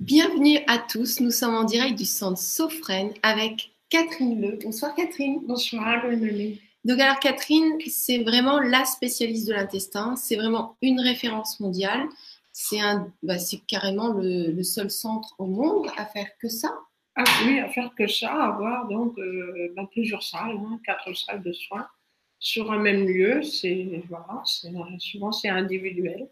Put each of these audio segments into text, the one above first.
Bienvenue à tous, nous sommes en direct du centre Sophrène avec Catherine Le. Bonsoir Catherine. Bonsoir Emily. Donc alors Catherine, c'est vraiment la spécialiste de l'intestin, c'est vraiment une référence mondiale. C'est bah, carrément le, seul centre au monde à faire que ça. Ah oui, à faire que ça, avoir donc euh, plusieurs salles, hein, quatre salles de soins sur un même lieu. C'est voilà, souvent c'est individuel.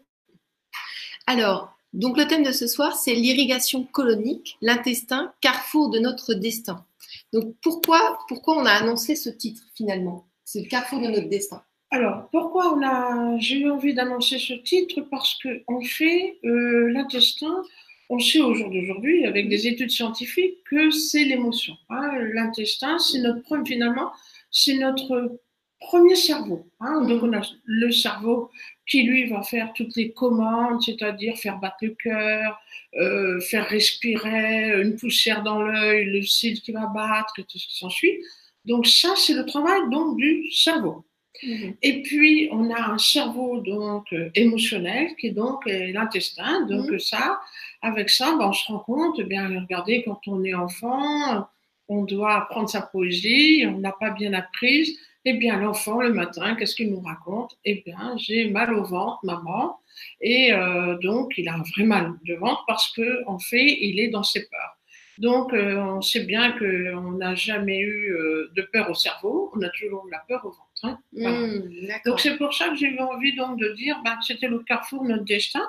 Alors, donc le thème de ce soir, c'est l'irrigation colonique, l'intestin, carrefour de notre destin. Donc pourquoi, pourquoi on a annoncé ce titre finalement? C'est le carrefour de notre destin. Alors pourquoi on a, j'ai eu envie d'annoncer ce titre? Parce que en fait, euh, l'intestin, on sait au jour d'aujourd'hui, avec des études scientifiques, que c'est l'émotion. Hein. L'intestin, c'est notre finalement, c'est notre premier cerveau. Hein. Donc on le cerveau qui lui va faire toutes les commandes, c'est-à-dire faire battre le cœur, euh, faire respirer une poussière dans l'œil, le cil qui va battre et tout ce qui s'ensuit. Donc ça, c'est le travail donc du cerveau. Mhm. Et puis on a un cerveau donc euh, émotionnel qui est donc euh, l'intestin. Donc mhm. ça, avec ça, ben, on se rend compte. Eh bien, regardez, quand on est enfant, on doit apprendre sa poésie, on n'a pas bien apprise eh bien, l'enfant, le matin, qu'est-ce qu'il nous raconte? Eh bien, j'ai mal au ventre, maman. Et euh, donc, il a un vrai mal de ventre parce que, en fait, il est dans ses peurs. Donc, euh, on sait bien qu'on n'a jamais eu euh, de peur au cerveau, on a toujours eu la peur au ventre. Hein. Mmh, donc, c'est pour ça que j'ai eu envie donc de dire bah, que c'était le carrefour de notre destin,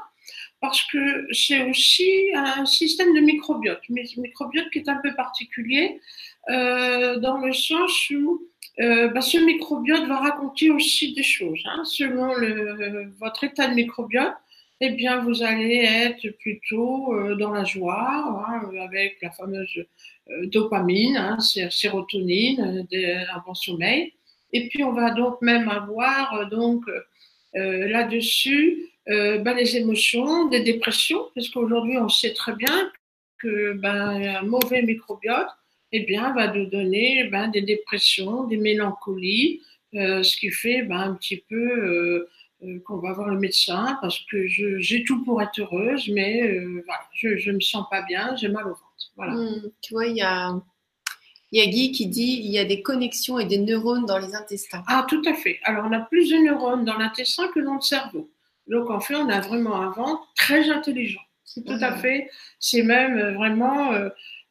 parce que c'est aussi un système de microbiote, mais microbiote qui est un peu particulier, dans le sens où euh, bah, ce microbiote va raconter aussi des choses. Hein. Selon votre état de microbiote, eh bien, vous allez être plutôt euh, dans la joie, hein, avec la fameuse euh, dopamine, hein, sérotonine, un bon sommeil. Et puis, on va donc même avoir donc là-dessus bah, les émotions, des dépressions, parce qu'aujourd'hui, on sait très bien que ben, un mauvais microbiote eh bien, va nous donner ben, des dépressions, des mélancolies, euh, ce qui fait ben, un petit peu euh, euh, qu'on va voir le médecin parce que j'ai tout pour être heureuse, mais voilà, je ne me sens pas bien, j'ai mal au ventre. Voilà. Mmh, tu vois, il y a, y a Guy qui dit il y a des connexions et des neurones dans les intestins. Ah, tout à fait. Alors, on a plus de neurones dans l'intestin que dans le cerveau. Donc, en fait, on a vraiment un ventre très intelligent. C'est tout à mmh. fait. C'est même vraiment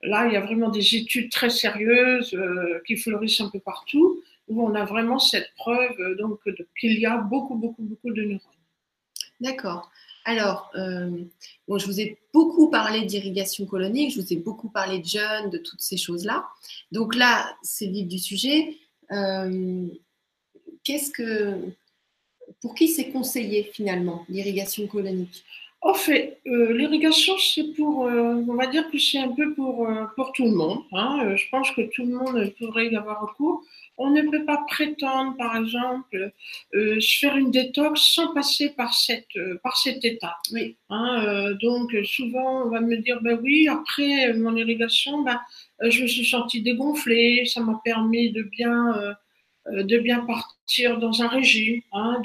Là, il y a vraiment des études très sérieuses euh, qui fleurissent un peu partout, où on a vraiment cette preuve euh, donc qu'il y a beaucoup, beaucoup, beaucoup de neurones. D'accord. Alors, euh, bon, je vous ai beaucoup parlé d'irrigation colonique, je vous ai beaucoup parlé de jeunes, de toutes ces choses-là. Donc là, c'est vif du sujet. Qu'est-ce que, pour qui c'est conseillé finalement l'irrigation colonique? En fait, euh, l'irrigation, c'est pour, euh, on va dire que c'est un peu pour, euh, pour tout le monde. Hein. je pense que tout le monde pourrait y avoir recours. On ne peut pas prétendre, par exemple, se faire une détox sans passer par, cette, par cet état. Oui. Hein, donc, souvent, on va me dire, ben oui, après mon irrigation, ben, je me suis sentie dégonflée, ça m'a permis de bien, de bien partir dans un régime, hein,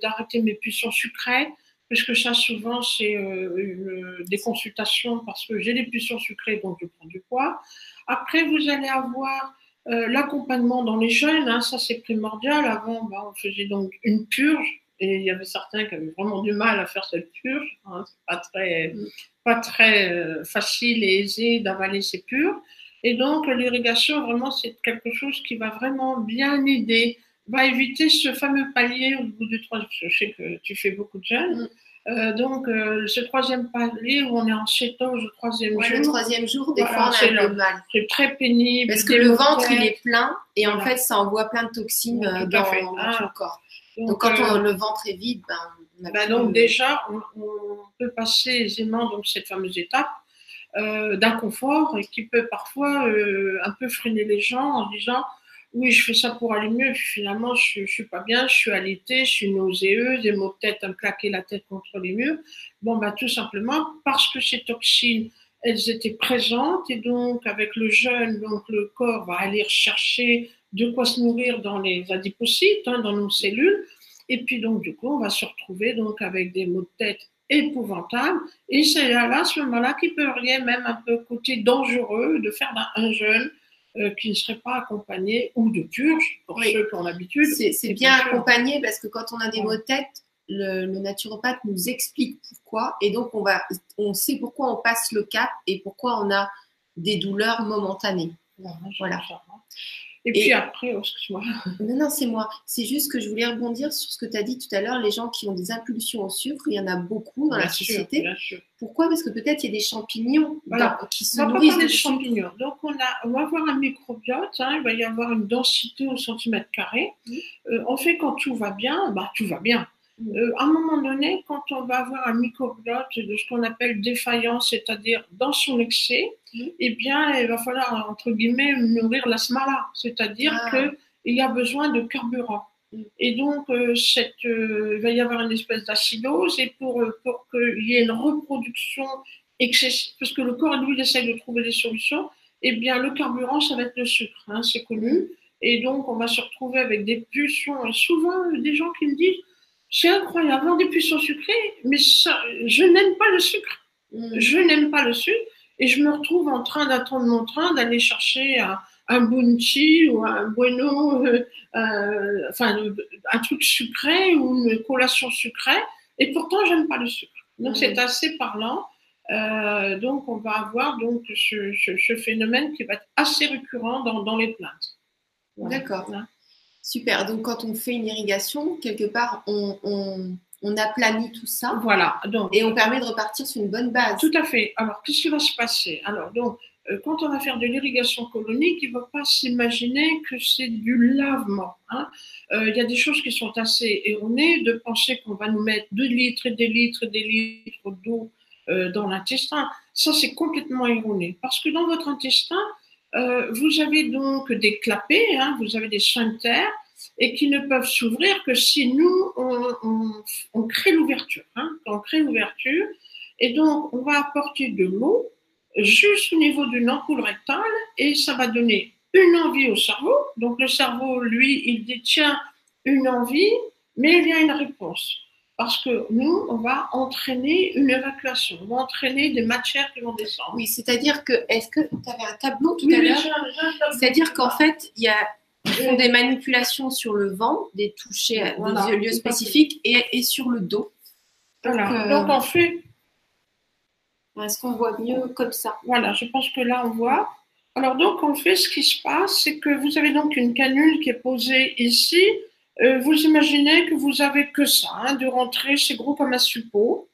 d'arrêter de, mes puissants sucrées puisque ça, souvent, c'est euh, des consultations parce que j'ai des puissants sucrés, donc je prends du poids. Après, vous allez avoir euh, l'accompagnement dans les jeunes, hein, ça c'est primordial. Avant, bah, on faisait donc une purge, et il y avait certains qui avaient vraiment du mal à faire cette purge. Hein, c'est pas très, euh, facile et aisé d'avaler ces purges. Et donc, l'irrigation, vraiment, c'est quelque chose qui va vraiment bien aider va éviter ce fameux palier au bout du troisième. Je sais que tu fais beaucoup de jeunes. Mm. Euh, donc, euh, ce troisième palier où on est en cétose au troisième jour. Le troisième jour, des fois, on a le mal. C'est très pénible. Parce que le ventre, il est plein et en fait, ça envoie plein de toxines euh, dans, dans ah. le corps. Donc, quand le ventre est vide, ben, ben donc déjà, on, peut passer aisément donc, cette fameuse étape d'inconfort et qui peut parfois un peu freiner les gens en disant oui, je fais ça pour aller mieux. finalement, je, ne suis pas bien, je suis alitée, je suis nauséeuse, des maux de tête, à me claquer la tête contre les murs. Bon, bah, tout simplement parce que ces toxines, elles étaient présentes et donc, avec le jeûne, donc, le corps va aller chercher de quoi se nourrir dans les adipocytes, hein, dans nos cellules. Et puis donc, du coup, on va se retrouver donc avec des maux de tête épouvantables. Et c'est là, à ce moment-là qu'il peut rien, même un peu côté dangereux, de faire un jeûne euh, qui ne serait pas accompagné ou de purge pour ceux qui ont l'habitude. C'est bien accompagné parce que quand on a des maux de tête, le, naturopathe nous explique pourquoi et donc on va, on sait pourquoi on passe le cap et pourquoi on a des douleurs momentanées. voilà. Et, puis après, oh, excuse-moi. Non, non, c'est moi. C'est juste que je voulais rebondir sur ce que tu as dit tout à l'heure, les gens qui ont des impulsions au sucre, il y en a beaucoup dans la société. Pourquoi? Parce que peut-être il y a des champignons qui se nourrissent de champignons. Donc on, a, on va avoir un microbiote, hein, il va y avoir une densité au centimètre carré. Euh, en fait, quand tout va bien, bah, tout va bien. Euh, à un moment donné, quand on va avoir un microbiote de ce qu'on appelle défaillance, c'est-à-dire dans son excès, eh bien, il va falloir, entre guillemets, nourrir la smala, c'est-à-dire ah. qu'il y a besoin de carburant. Et donc, euh, cette, euh, il va y avoir une espèce d'acidose, et pour, pour qu'il y ait une reproduction excessive, parce que le corps, lui, essaie de trouver des solutions, eh bien, le carburant, ça va être le sucre, hein, c'est connu. Et donc, on va se retrouver avec des pulsions, et souvent, des gens qui me disent, c'est incroyable, avoir des puissants sucrés, mais je n'aime pas le sucre. Mm. Je n'aime pas le sucre et je me retrouve en train d'attendre mon train, d'aller chercher un, un bounty ou un bueno, euh, euh, enfin un truc sucré ou une collation sucrée. Et pourtant, j'aime pas le sucre. Donc, c'est mm. assez parlant. Euh, donc, on va avoir donc ce, phénomène qui va être assez récurrent dans, les plaintes. D'accord. Super. Donc, quand on fait une irrigation, quelque part, on, on, on aplanit tout ça. Voilà. Donc, et on permet de repartir sur une bonne base. Tout à fait. Alors, qu'est-ce qui va se passer? Alors, donc, euh, quand on va faire de l'irrigation colonique, il ne va pas s'imaginer que c'est du lavement. Hein. Euh, il y a des choses qui sont assez erronées de penser qu'on va nous mettre des litres et des litres et des litres d'eau euh, dans l'intestin. Ça, c'est complètement erroné. Parce que dans votre intestin, euh, vous avez donc des clapets, hein, vous avez des sphincters, et qui ne peuvent s'ouvrir que si nous, on, crée l'ouverture. Hein, on crée l'ouverture, et donc on va apporter de l'eau juste au niveau d'une ampoule rectale, et ça va donner une envie au cerveau. Donc le cerveau, lui, il détient une envie, mais il y a une réponse parce que nous, on va entraîner une évacuation, on va entraîner des matières qui vont descendre. Oui, c'est-à-dire que, est-ce que tu avais un tableau tout à l'heure C'est-à-dire qu'en fait, il y a font des manipulations sur le vent, des touchés à des lieux spécifiques et, sur le dos. Donc, voilà. Donc en fait. Est-ce qu'on voit mieux comme ça? Voilà, je pense que là on voit. Alors donc en fait, ce qui se passe, c'est que vous avez donc une canule qui est posée ici euh, vous imaginez que vous avez que ça, hein, de rentrer, c'est gros comme un suppôt.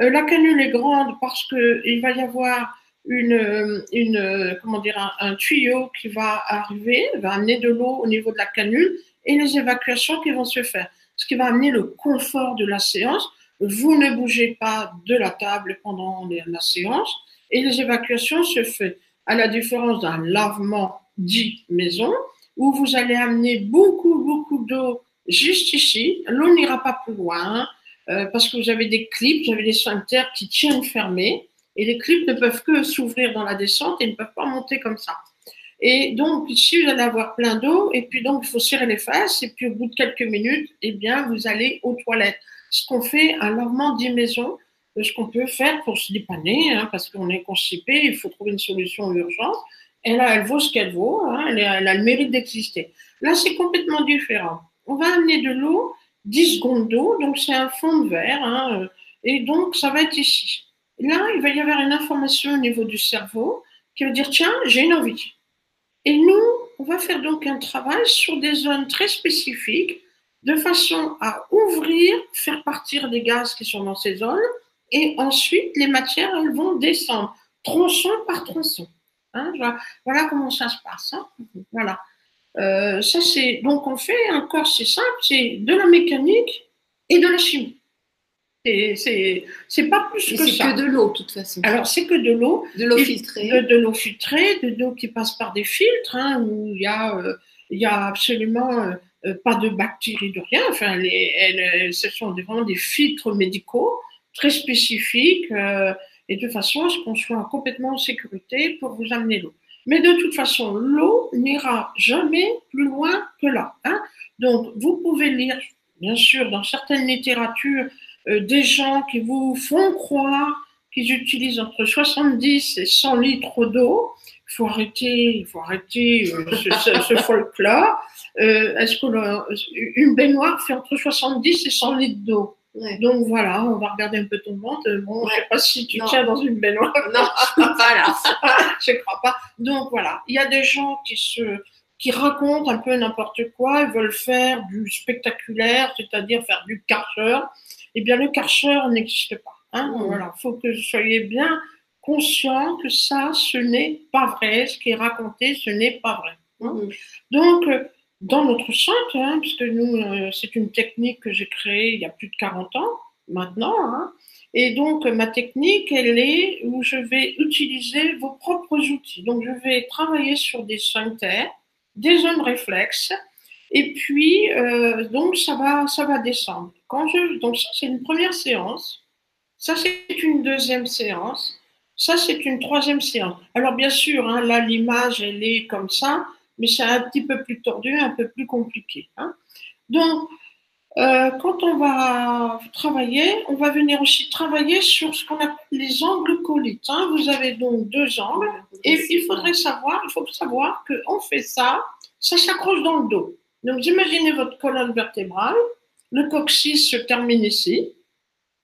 Euh, la canule est grande parce qu'il va y avoir une, une comment dire, un, tuyau qui va arriver, va amener de l'eau au niveau de la canule et les évacuations qui vont se faire. Ce qui va amener le confort de la séance. Vous ne bougez pas de la table pendant la séance et les évacuations se font à la différence d'un lavement dit maison où vous allez amener beaucoup, beaucoup d'eau juste ici. L'eau n'ira pas plus loin euh, parce que vous avez des clips, vous avez des sphincters qui tiennent fermés et les clips ne peuvent que s'ouvrir dans la descente et ne peuvent pas monter comme ça. Et donc, ici, vous allez avoir plein d'eau et puis donc, il faut serrer les fesses et puis au bout de quelques minutes, eh bien, vous allez aux toilettes. Ce qu'on fait un lavement maison, ce qu'on peut faire pour se dépanner, hein, parce qu'on est constipé, il faut trouver une solution urgente. Elle, a, elle vaut ce qu'elle vaut, hein, elle, a le mérite d'exister. Là, c'est complètement différent. On va amener de l'eau, 10 secondes d'eau, donc c'est un fond de verre, hein, euh, et donc ça va être ici. Là, il va y avoir une information au niveau du cerveau qui va dire tiens, j'ai une envie. Et nous, on va faire donc un travail sur des zones très spécifiques de façon à ouvrir, faire partir des gaz qui sont dans ces zones, et ensuite les matières, elles vont descendre, tronçon par tronçon. Hein, voilà comment ça se passe. Hein. Voilà. Euh, ça c'est donc on fait encore c'est simple, c'est de la mécanique et de la chimie. C'est pas plus que ça. C'est que de l'eau de toute façon. Alors c'est que de l'eau, de l'eau filtrée, de, l'eau filtrée, de l'eau qui passe par des filtres hein, où il y a euh, y a absolument euh, pas de bactéries de rien. Enfin les, elles, ce sont vraiment des filtres médicaux très spécifiques et de façon à ce qu'on soit complètement en sécurité pour vous amener l'eau. Mais de toute façon, l'eau n'ira jamais plus loin que là. Hein. Donc, vous pouvez lire bien sûr, dans certaines littératures, euh, des gens qui vous font croire qu'ils utilisent entre 70 et 100 litres d'eau. Il faut arrêter, euh, ce, ce, folklore. Euh, Est-ce qu'une baignoire fait entre 70 et 100 litres d'eau? Ouais. Donc voilà, on va regarder un peu ton ventre. Bon, ouais. je sais pas si tu non. tiens dans une baignoire. Non, voilà. je crois pas. Donc voilà, il y a des gens qui se qui racontent un peu n'importe quoi, ils veulent faire du spectaculaire, c'est-à-dire faire du karcher. Eh bien, le karcher n'existe pas. Hein mmh. Voilà, faut que vous soyez bien conscient que ça, ce n'est pas vrai. Ce qui est raconté, ce n'est pas vrai. Hein mmh. Donc, dans notre centre, hein, puisque nous, euh, c'est une technique que j'ai créée il y a plus de 40 ans maintenant, hein, et donc ma technique, elle est où je vais utiliser vos propres outils. Donc, je vais travailler sur des sphincters, des zones réflexes, et puis euh, donc ça va, ça va descendre. Donc ça c'est une première séance, ça c'est une deuxième séance, ça c'est une troisième séance. Alors bien sûr, hein, là l'image elle est comme ça mais c'est un petit peu plus tordu, un peu plus compliqué. Hein. Donc, euh, quand on va travailler, on va venir aussi travailler sur ce qu'on appelle les angles colites. Hein. Vous avez donc deux angles et il faudrait savoir, il faut savoir qu'on fait ça, ça s'accroche dans le dos. Donc, imaginez votre colonne vertébrale, le coccyx se termine ici,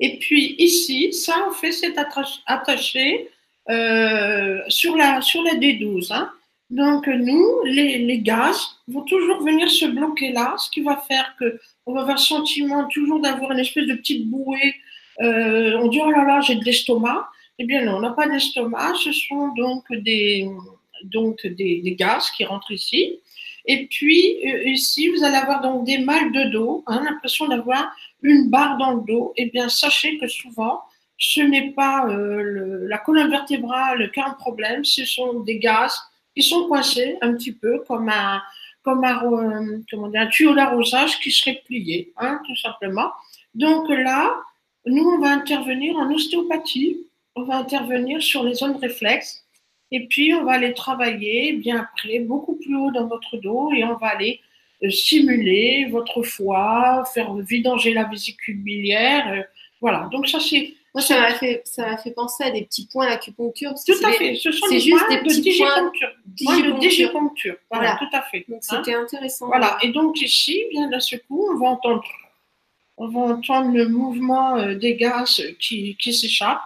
et puis ici, ça, on fait cet attaché euh, sur, la, sur la D12. Hein. Donc, nous, les, les, gaz vont toujours venir se bloquer là, ce qui va faire que on va avoir le sentiment toujours d'avoir une espèce de petite bouée. Euh, on dit, oh là là, j'ai de l'estomac. Eh bien, non, on n'a pas d'estomac. Ce sont donc des, donc des, des, gaz qui rentrent ici. Et puis, euh, ici, vous allez avoir donc des mal de dos, hein, l'impression d'avoir une barre dans le dos. Eh bien, sachez que souvent, ce n'est pas euh, le, la colonne vertébrale qui a un problème, ce sont des gaz qui sont coincés un petit peu comme un, comme un, euh, comment un tuyau d'arrosage qui serait plié, hein, tout simplement. Donc là, nous, on va intervenir en ostéopathie, on va intervenir sur les zones réflexes, et puis on va aller travailler bien après, beaucoup plus haut dans votre dos, et on va aller euh, stimuler votre foie, faire vidanger la vésicule biliaire. Euh, voilà, donc ça c'est moi, ça m'a fait, ça m'a fait penser à des petits points d'acupuncture. Tout à fait. Ce sont des juste des petits digipuncture. points de digipuncture. Voilà, voilà, tout à fait. Donc, c'était hein intéressant. Voilà. Et donc, ici, bien d'un seul coup, on va entendre, on va entendre le mouvement euh, des gaz qui, qui s'échappent.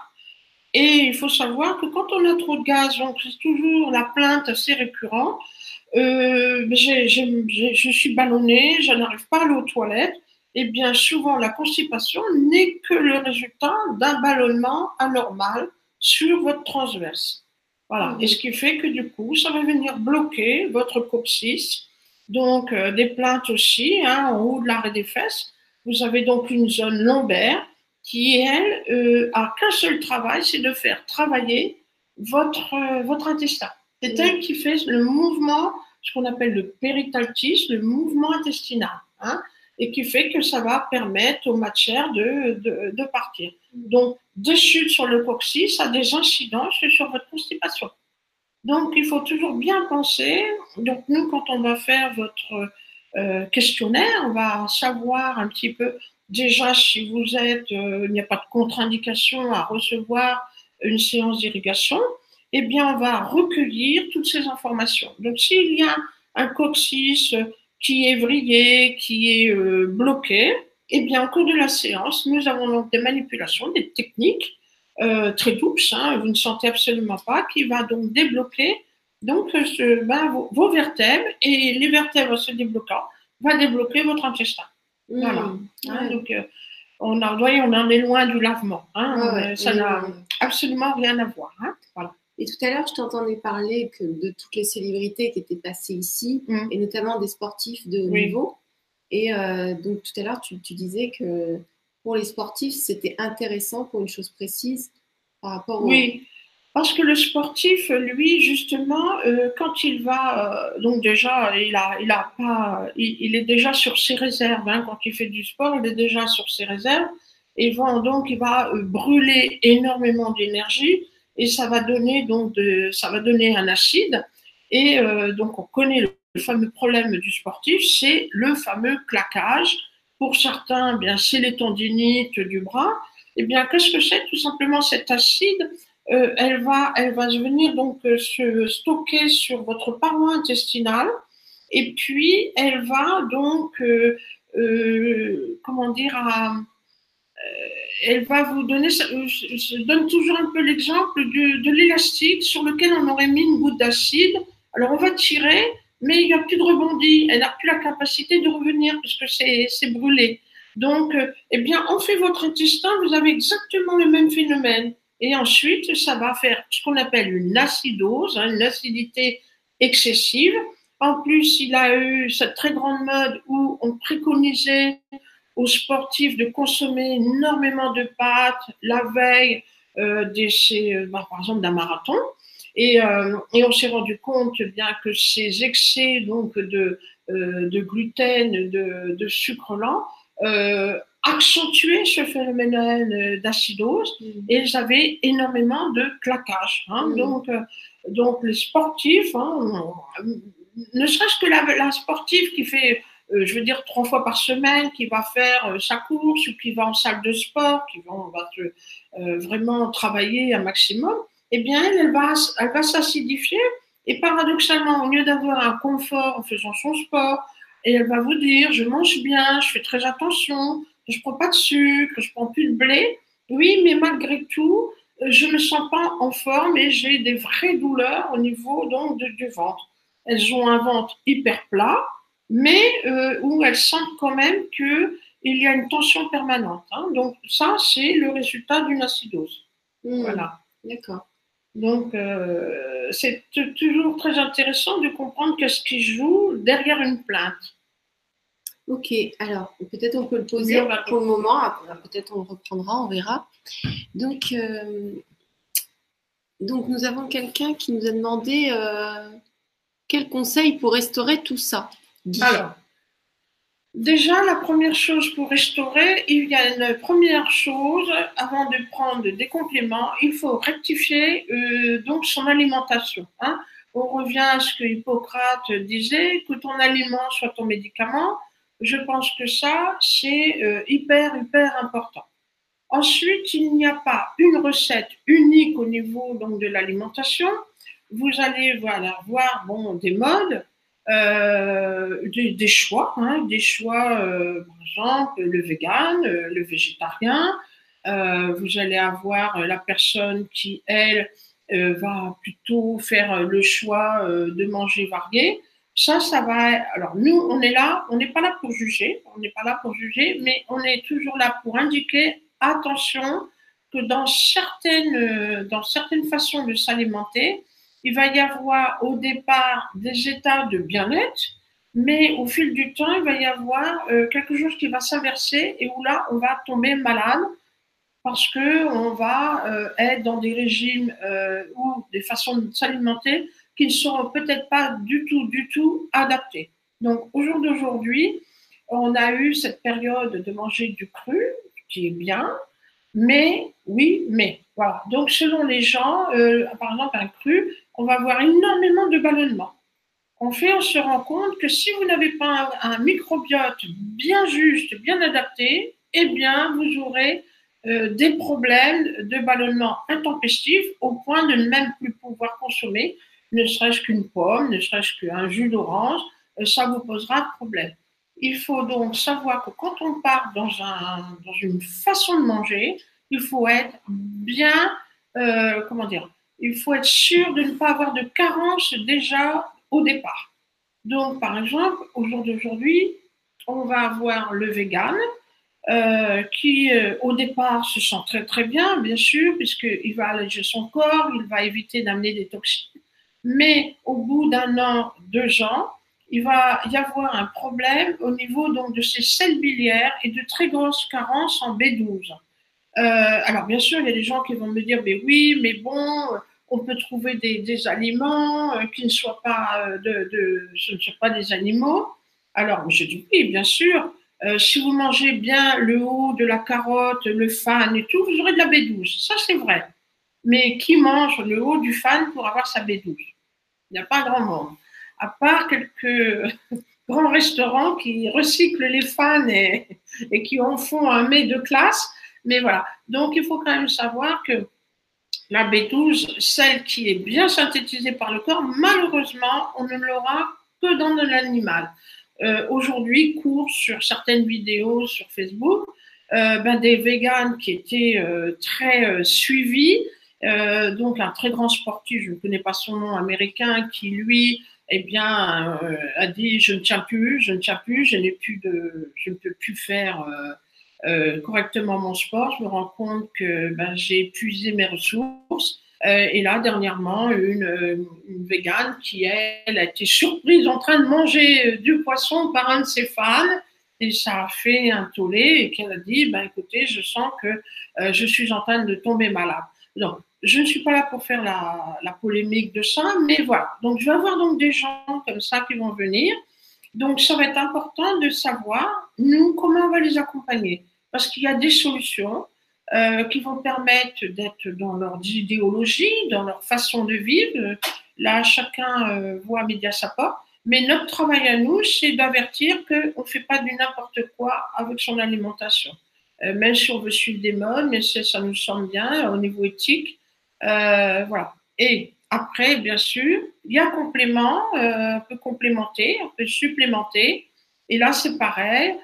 Et il faut savoir que quand on a trop de gaz, donc c'est toujours la plainte assez récurrente. Euh, je suis ballonnée, je n'arrive pas à aller aux toilettes eh bien souvent la constipation n'est que le résultat d'un ballonnement anormal sur votre transverse. Voilà. Et ce qui fait que du coup, ça va venir bloquer votre coccyx. Donc, euh, des plaintes aussi, hein, en haut de l'arrêt des fesses. Vous avez donc une zone lombaire qui, elle, euh, a qu'un seul travail, c'est de faire travailler votre, euh, votre intestin. C'est elle qui fait le mouvement, ce qu'on appelle le péritaltisme, le mouvement intestinal. Hein et qui fait que ça va permettre aux matières de, de, partir. Donc, des chutes sur le coccyx, a des incidences sur votre constipation. Donc, il faut toujours bien penser. Donc, nous, quand on va faire votre euh, questionnaire, on va savoir un petit peu déjà si vous êtes, euh, il n'y a pas de contre-indication à recevoir une séance d'irrigation. Eh bien, on va recueillir toutes ces informations. Donc, s'il y a un coccyx qui est vrillé, qui est euh, bloqué, eh bien, au cours de la séance, nous avons donc des manipulations, des techniques euh, très douces, hein, vous ne sentez absolument pas, qui va donc débloquer donc ce, ben, vos, vos, vertèbres et les vertèbres se débloquant va débloquer votre intestin. Mmh. Voilà. Hein, donc, euh, on, on en est loin du lavement. Hein, ouais, ça n'a absolument rien à voir. Voilà. Et tout à l'heure, je t'entendais parler que de toutes les célébrités qui étaient passées ici, mmh. et notamment des sportifs de haut oui. niveau. Et euh, donc tout à l'heure, tu, tu, disais que pour les sportifs, c'était intéressant pour une chose précise par rapport au... Oui, parce que le sportif, lui, justement, euh, quand il va, euh, donc déjà, il, a, il, a pas, il, il est déjà sur ses réserves. Hein, quand il fait du sport, il est déjà sur ses réserves. Et va, donc, il va brûler énormément d'énergie et ça va donner donc de, ça va donner un acide. Et euh, donc on connaît le, fameux problème du sportif, c'est le fameux claquage Pour certains, bien, c'est les tendinites du bras. Eh bien, qu'est-ce que c'est? Tout simplement cet acide, euh, elle, va, elle va venir donc euh, se stocker sur votre paroi intestinale et puis elle va donc, euh, comment dire, elle va vous donner, je donne toujours un peu l'exemple de, l'élastique sur lequel on aurait mis une goutte d'acide. Alors on va tirer, mais il n'y a plus de rebondi. Elle n'a plus la capacité de revenir puisque c'est brûlé. Donc, euh, eh bien, on fait votre intestin, vous avez exactement le même phénomène. Et ensuite, ça va faire ce qu'on appelle une acidose, hein, une acidité excessive. En plus, il a eu cette très grande mode où on préconisait aux sportifs de consommer énormément de pâtes la veille euh, des, euh, bah, par exemple d'un marathon. Et, euh, et on s'est rendu compte bien que ces excès donc de, euh, de gluten, de, de sucre lent, accentuaient ce phénomène d'acidose mm. et ils avaient énormément de claquage. Hein. Mm. Donc, donc les sportifs, hein, ne serait-ce que la, la, sportive qui fait, je veux dire, trois fois par semaine, qui va faire sa course ou qui va en salle de sport, qui va, va vraiment travailler un maximum, eh bien, elle, va, s'acidifier. Et paradoxalement, au lieu d'avoir un confort en faisant son sport, et elle va vous dire, je mange bien, je fais très attention, je prends pas de sucre, je prends plus de blé. Oui, mais malgré tout, je me sens pas en forme et j'ai des vraies douleurs au niveau donc du ventre. Elles ont un ventre hyper plat, mais euh, où elles sentent quand même que il y a une tension permanente. Hein. Donc ça, c'est le résultat d'une acidose. Mmh. Voilà. D'accord. Donc, euh, c'est toujours très intéressant de comprendre qu'est-ce qui joue derrière une plainte. Ok, alors peut-être on peut le poser pour le moment, peut-être on le reprendra, on verra. Donc, euh, donc nous avons quelqu'un qui nous a demandé quel conseil pour restaurer tout ça. Alors, Déjà, la première chose pour restaurer, il y a une première chose, avant de prendre des compléments, il faut rectifier euh, donc son alimentation. Hein. On revient à ce que Hippocrate disait, que ton aliment soit ton médicament. Je pense que ça, c'est euh, hyper, hyper important. Ensuite, il n'y a pas une recette unique au niveau de l'alimentation. Vous allez voir bon, des modes, euh, des, des, choix, hein, des choix, euh, par exemple, le vegan, euh, le végétarien. Euh, vous allez avoir la personne qui, elle, euh, va plutôt faire le choix de manger varié. Ça, ça va. Alors, nous, on est là, on n'est pas là pour juger, on n'est pas là pour juger, mais on est toujours là pour indiquer attention que dans certaines, dans certaines façons de s'alimenter, il va y avoir au départ des états de bien-être, mais au fil du temps, il va y avoir euh, quelque chose qui va s'inverser et où là, on va tomber malade parce que on va euh, être dans des régimes euh, ou des façons de s'alimenter qui ne seront peut-être pas du tout, du tout adaptés. Donc, au jour d'aujourd'hui, on a eu cette période de manger du cru, qui est bien, mais, oui, mais. Voilà. Donc, selon les gens, euh, par exemple, un cru, on va avoir énormément de ballonnements. En fait, on se rend compte que si vous n'avez pas un, microbiote bien juste, bien adapté, eh bien, vous aurez euh, des problèmes de ballonnement intempestif au point de ne même plus pouvoir consommer, ne serait-ce qu'une pomme, ne serait-ce qu'un jus d'orange, euh, ça vous posera problème. Il faut donc savoir que quand on part dans, un, dans une façon de manger, il faut être bien, euh, comment dire, il faut être sûr de ne pas avoir de carence déjà au départ. Donc, par exemple, au jour d'aujourd'hui, on va avoir le vegan euh, qui, euh, au départ, se sent très très bien, bien sûr, puisqu'il va alléger son corps, il va éviter d'amener des toxines. Mais au bout d'un an, deux ans, il va y avoir un problème au niveau donc, de ses selles biliaires et de très grosses carences en B12. Euh, alors, bien sûr, il y a des gens qui vont me dire, mais oui, mais bon, on peut trouver des, aliments euh, qui ne soient pas euh, ne pas des animaux. Alors, je dis oui, bien sûr. Si vous mangez bien le haut de la carotte, le fan et tout, vous aurez de la B12. Ça, c'est vrai. Mais qui mange le haut du fan pour avoir sa B12 Il n'y a pas grand monde à part quelques, grands restaurants qui recyclent les fans et, qui en font un mets de classe. Mais voilà. Donc, il faut quand même savoir que la B12, celle qui est bien synthétisée par le corps, malheureusement, on ne l'aura que dans l'animal. Euh, Aujourd'hui, court sur certaines vidéos sur Facebook, euh, ben, des véganes qui étaient euh, très suivis, donc un très grand sportif, je ne connais pas son nom, américain, qui lui, eh bien, euh, a dit je ne tiens plus, je ne tiens plus, je n'ai plus de, je ne peux plus faire euh, correctement mon sport. Je me rends compte que ben, j'ai épuisé mes ressources. Euh, et là, dernièrement, une, une végane qui, elle, a été surprise en train de manger du poisson par un de ses fans. Et ça a fait un tollé et qu'elle a dit, ben, écoutez, je sens que euh, je suis en train de tomber malade. Donc, je ne suis pas là pour faire la, polémique de ça, mais voilà. Donc, je vais avoir donc des gens comme ça qui vont venir. Donc, ça va être important de savoir, nous, comment on va les accompagner. Parce qu'il y a des solutions euh, qui vont permettre d'être dans leur idéologie, dans leur façon de vivre. Là, chacun euh, voit sa porte. Mais notre travail à nous, c'est d'avertir qu'on ne fait pas du n'importe quoi avec son alimentation. Euh, même si on veut suivre des modes, mais ça nous semble bien au niveau éthique. Euh, voilà. Et après, bien sûr, il y a complément, euh, on peut complémenter, on peut supplémenter. Et là, c'est pareil.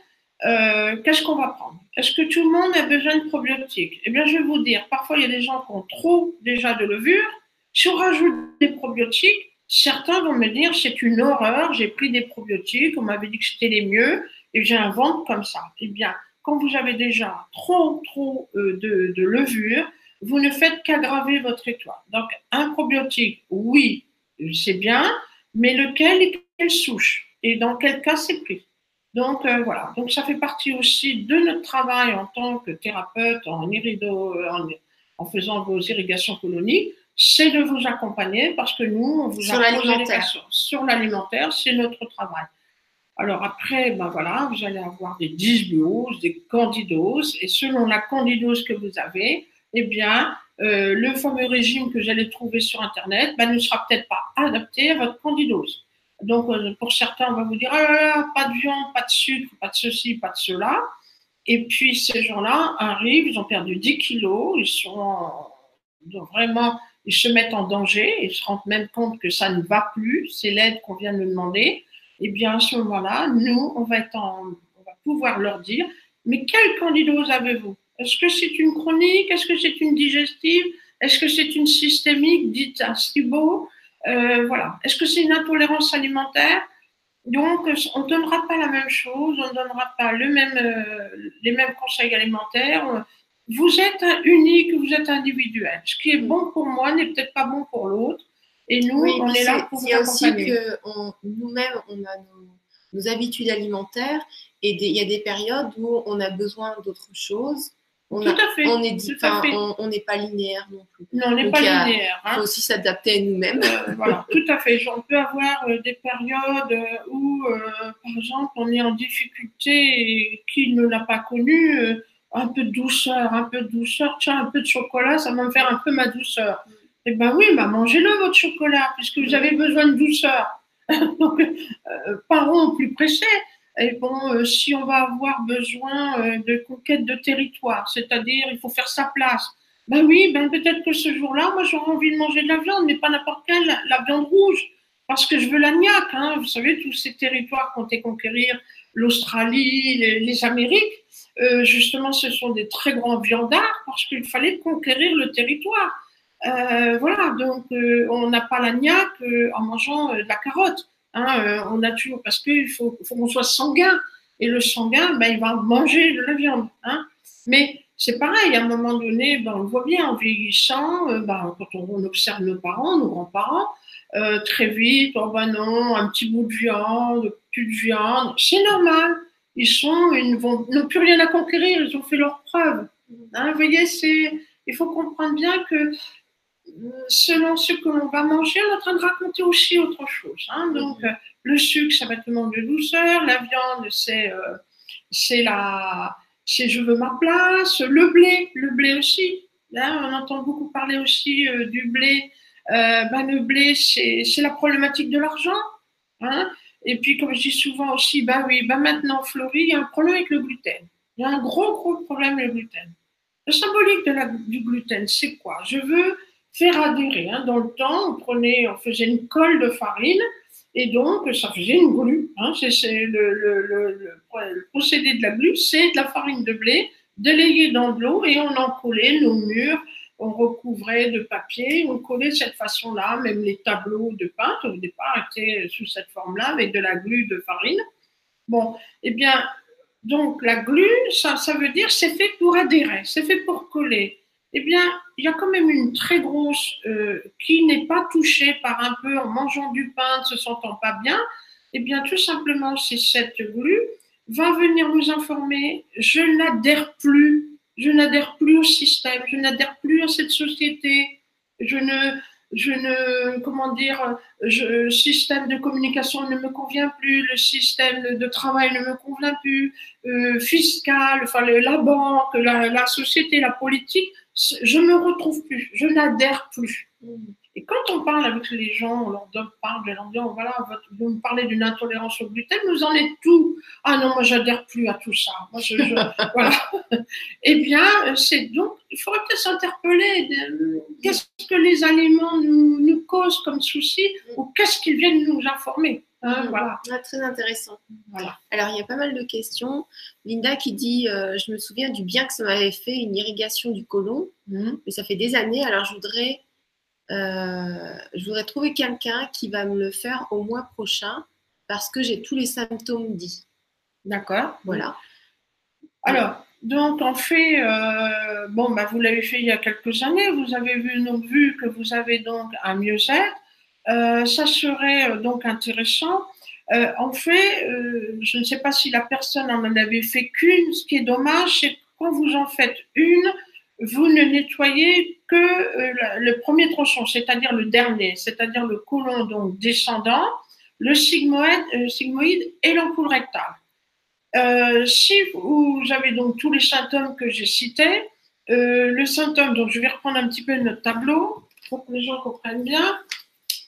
Euh, Qu'est-ce qu'on va prendre? Est-ce que tout le monde a besoin de probiotiques? Eh bien, je vais vous dire, parfois, il y a des gens qui ont trop déjà de levure. Si on rajoute des probiotiques, certains vont me dire, c'est une horreur, j'ai pris des probiotiques, on m'avait dit que c'était les mieux, et j'ai un ventre comme ça. Eh bien, quand vous avez déjà trop, trop de, de levure, vous ne faites qu'aggraver votre étoile. Donc, un probiotique, oui, c'est bien, mais lequel et quelle souche Et dans quel cas c'est pris donc euh, voilà, donc ça fait partie aussi de notre travail en tant que thérapeute en, irido, en, en faisant vos irrigations coloniques, c'est de vous accompagner parce que nous, on vous sur l'alimentaire. Sur l'alimentaire, c'est notre travail. Alors après, ben voilà, vous allez avoir des dysbioses, des candidoses, et selon la candidose que vous avez, eh bien, euh, le fameux régime que j'allais trouver sur Internet ben, ne sera peut-être pas adapté à votre candidose. Donc, euh, pour certains, on va vous dire, ah pas de viande, pas de sucre, pas de ceci, pas de cela. Et puis, ces gens-là arrivent, ils ont perdu 10 kilos, ils sont vraiment, ils se mettent en danger, ils se rendent même compte que ça ne va plus, c'est l'aide qu'on vient de demander. Et bien, à ce moment-là, nous, on va, on va pouvoir leur dire, mais quelle candidose avez-vous? Est-ce que c'est une chronique? Est-ce que c'est une digestive? Est-ce que c'est une systémique? Dite à euh, voilà. Est-ce que c'est une intolérance alimentaire? Donc, on ne donnera pas la même chose, on ne donnera pas le même, euh, les mêmes conseils alimentaires. Vous êtes unique, vous êtes individuel. Ce qui est bon pour moi n'est peut-être pas bon pour l'autre. Et nous, Oui, on est là pour vous Il y a aussi que nous-mêmes, on a nos, nos habitudes alimentaires et il y a des périodes où on a besoin d'autre chose. On Tout à fait. on est dit- enfin, on- n'est pas linéaire non plus. Non, on n'est pas a- linéaire. Il hein. faut aussi s'adapter à nous-mêmes. Euh, voilà, tout à fait. On peut avoir euh, des périodes euh, où, euh, par exemple, on est en difficulté et qui ne l'a pas connu, un peu de douceur, un peu de douceur, tiens, un peu de chocolat, ça va me faire un peu ma douceur. Eh ben oui, bah mangez-le votre chocolat, puisque vous avez besoin de douceur. Donc, parents plus pressés. Et bon, euh, si on va avoir besoin euh, de conquête de territoire, c'est-à-dire il faut faire sa place, ben oui, ben peut-être que ce jour-là, moi j'aurais envie de manger de la viande, mais pas n'importe quelle, la, la viande rouge, parce que je veux l'agnac. Hein. Vous savez, tous ces territoires qu'ont été conquérir l'Australie, les, Amériques, euh, justement, ce sont des très grands viandards parce qu'il fallait conquérir le territoire. Voilà, donc on n'a pas l'agnac euh, en mangeant de la carotte. Hein, euh, a toujours parce qu'il faut, faut qu'on soit sanguin et le sanguin, ben, il va manger de la viande. Hein. Mais c'est pareil, à un moment donné, ben, on le voit bien en vieillissant, euh, ben, quand on, observe nos parents, nos grands-parents, euh, très vite, oh ben non, un petit bout de viande, plus de viande, c'est normal. Ils sont, ils n'ont plus rien à conquérir, ils ont fait leur preuve. Hein, vous voyez, c'est, il faut comprendre bien que selon ce que l'on va manger, on est en train de raconter aussi autre chose. Hein. Donc, euh, le sucre, ça va être le manque de douceur. La viande, c'est, euh, c'est la, c'est je veux ma place. Le blé, le blé aussi. Hein, on entend beaucoup parler aussi euh, du blé. Euh, ben, le blé, c'est, la problématique de l'argent. Hein. Et puis, comme je dis souvent aussi, bah oui, bah maintenant, Florie, il y a un problème avec le gluten. Il y a un gros, gros problème avec le gluten. Le symbolique de la, du gluten, c'est quoi? Je veux faire adhérer. Hein. Dans le temps, on prenait, on faisait une colle de farine et donc ça faisait une glu. Hein. C'est le, procédé de la glu, c'est de la farine de blé délayée dans de l'eau et on en collait nos murs on recouvrait de papier, on collait de cette façon-là, même les tableaux de peintre au départ étaient sous cette forme-là, avec de la glu de farine. Bon, eh bien, donc la glu, ça, ça veut dire c'est fait pour adhérer, c'est fait pour coller. Eh bien, il y a quand même une très grosse euh, qui n'est pas touchée par un peu en mangeant du pain, ne se sentant pas bien. Eh bien, tout simplement, c'est cette glu va venir nous informer, je n'adhère plus je n'adhère plus au système, je n'adhère plus à cette société, je ne, je ne, comment dire, le système de communication ne me convient plus, le système de travail ne me convient plus, euh, fiscal, enfin la banque, la, la, société, la politique, je me retrouve plus, je n'adhère plus. Et quand on parle avec les gens, on leur parle, de dit, voilà, vous me parlez d'une intolérance au gluten, vous en êtes tout. Ah non, moi, j'adhère plus à tout ça. Voilà. eh bien, c'est donc, il faudrait peut-être s'interpeller. Qu'est-ce que les aliments nous, nous causent comme souci ou qu'est-ce qu'ils viennent nous informer? Hein, voilà. Ah, très intéressant. Voilà. Alors, il y a pas mal de questions. Linda qui dit euh, Je me souviens du bien que ça m'avait fait une irrigation du côlon, mmh. mais ça fait des années, alors je voudrais euh, je voudrais trouver quelqu'un qui va me le faire au mois prochain parce que j'ai tous les symptômes dits. D'accord. Voilà. Alors, donc en fait, euh, bon, bah, vous l'avez fait il y a quelques années, vous avez vu, donc, vu que vous avez donc un mieux-être, ça serait donc intéressant. en fait, je ne sais pas si la personne en avait fait qu'une, ce qui est dommage, c'est que quand vous en faites une, vous ne nettoyez que euh, le premier tronçon, c'est-à-dire le dernier, c'est-à-dire le côlon donc descendant, le sigmoïde, euh, et l'ampoule rectale. Euh, si vous avez donc tous les symptômes que j'ai cités, le symptôme, donc je vais reprendre un petit peu notre tableau pour que les gens comprennent bien.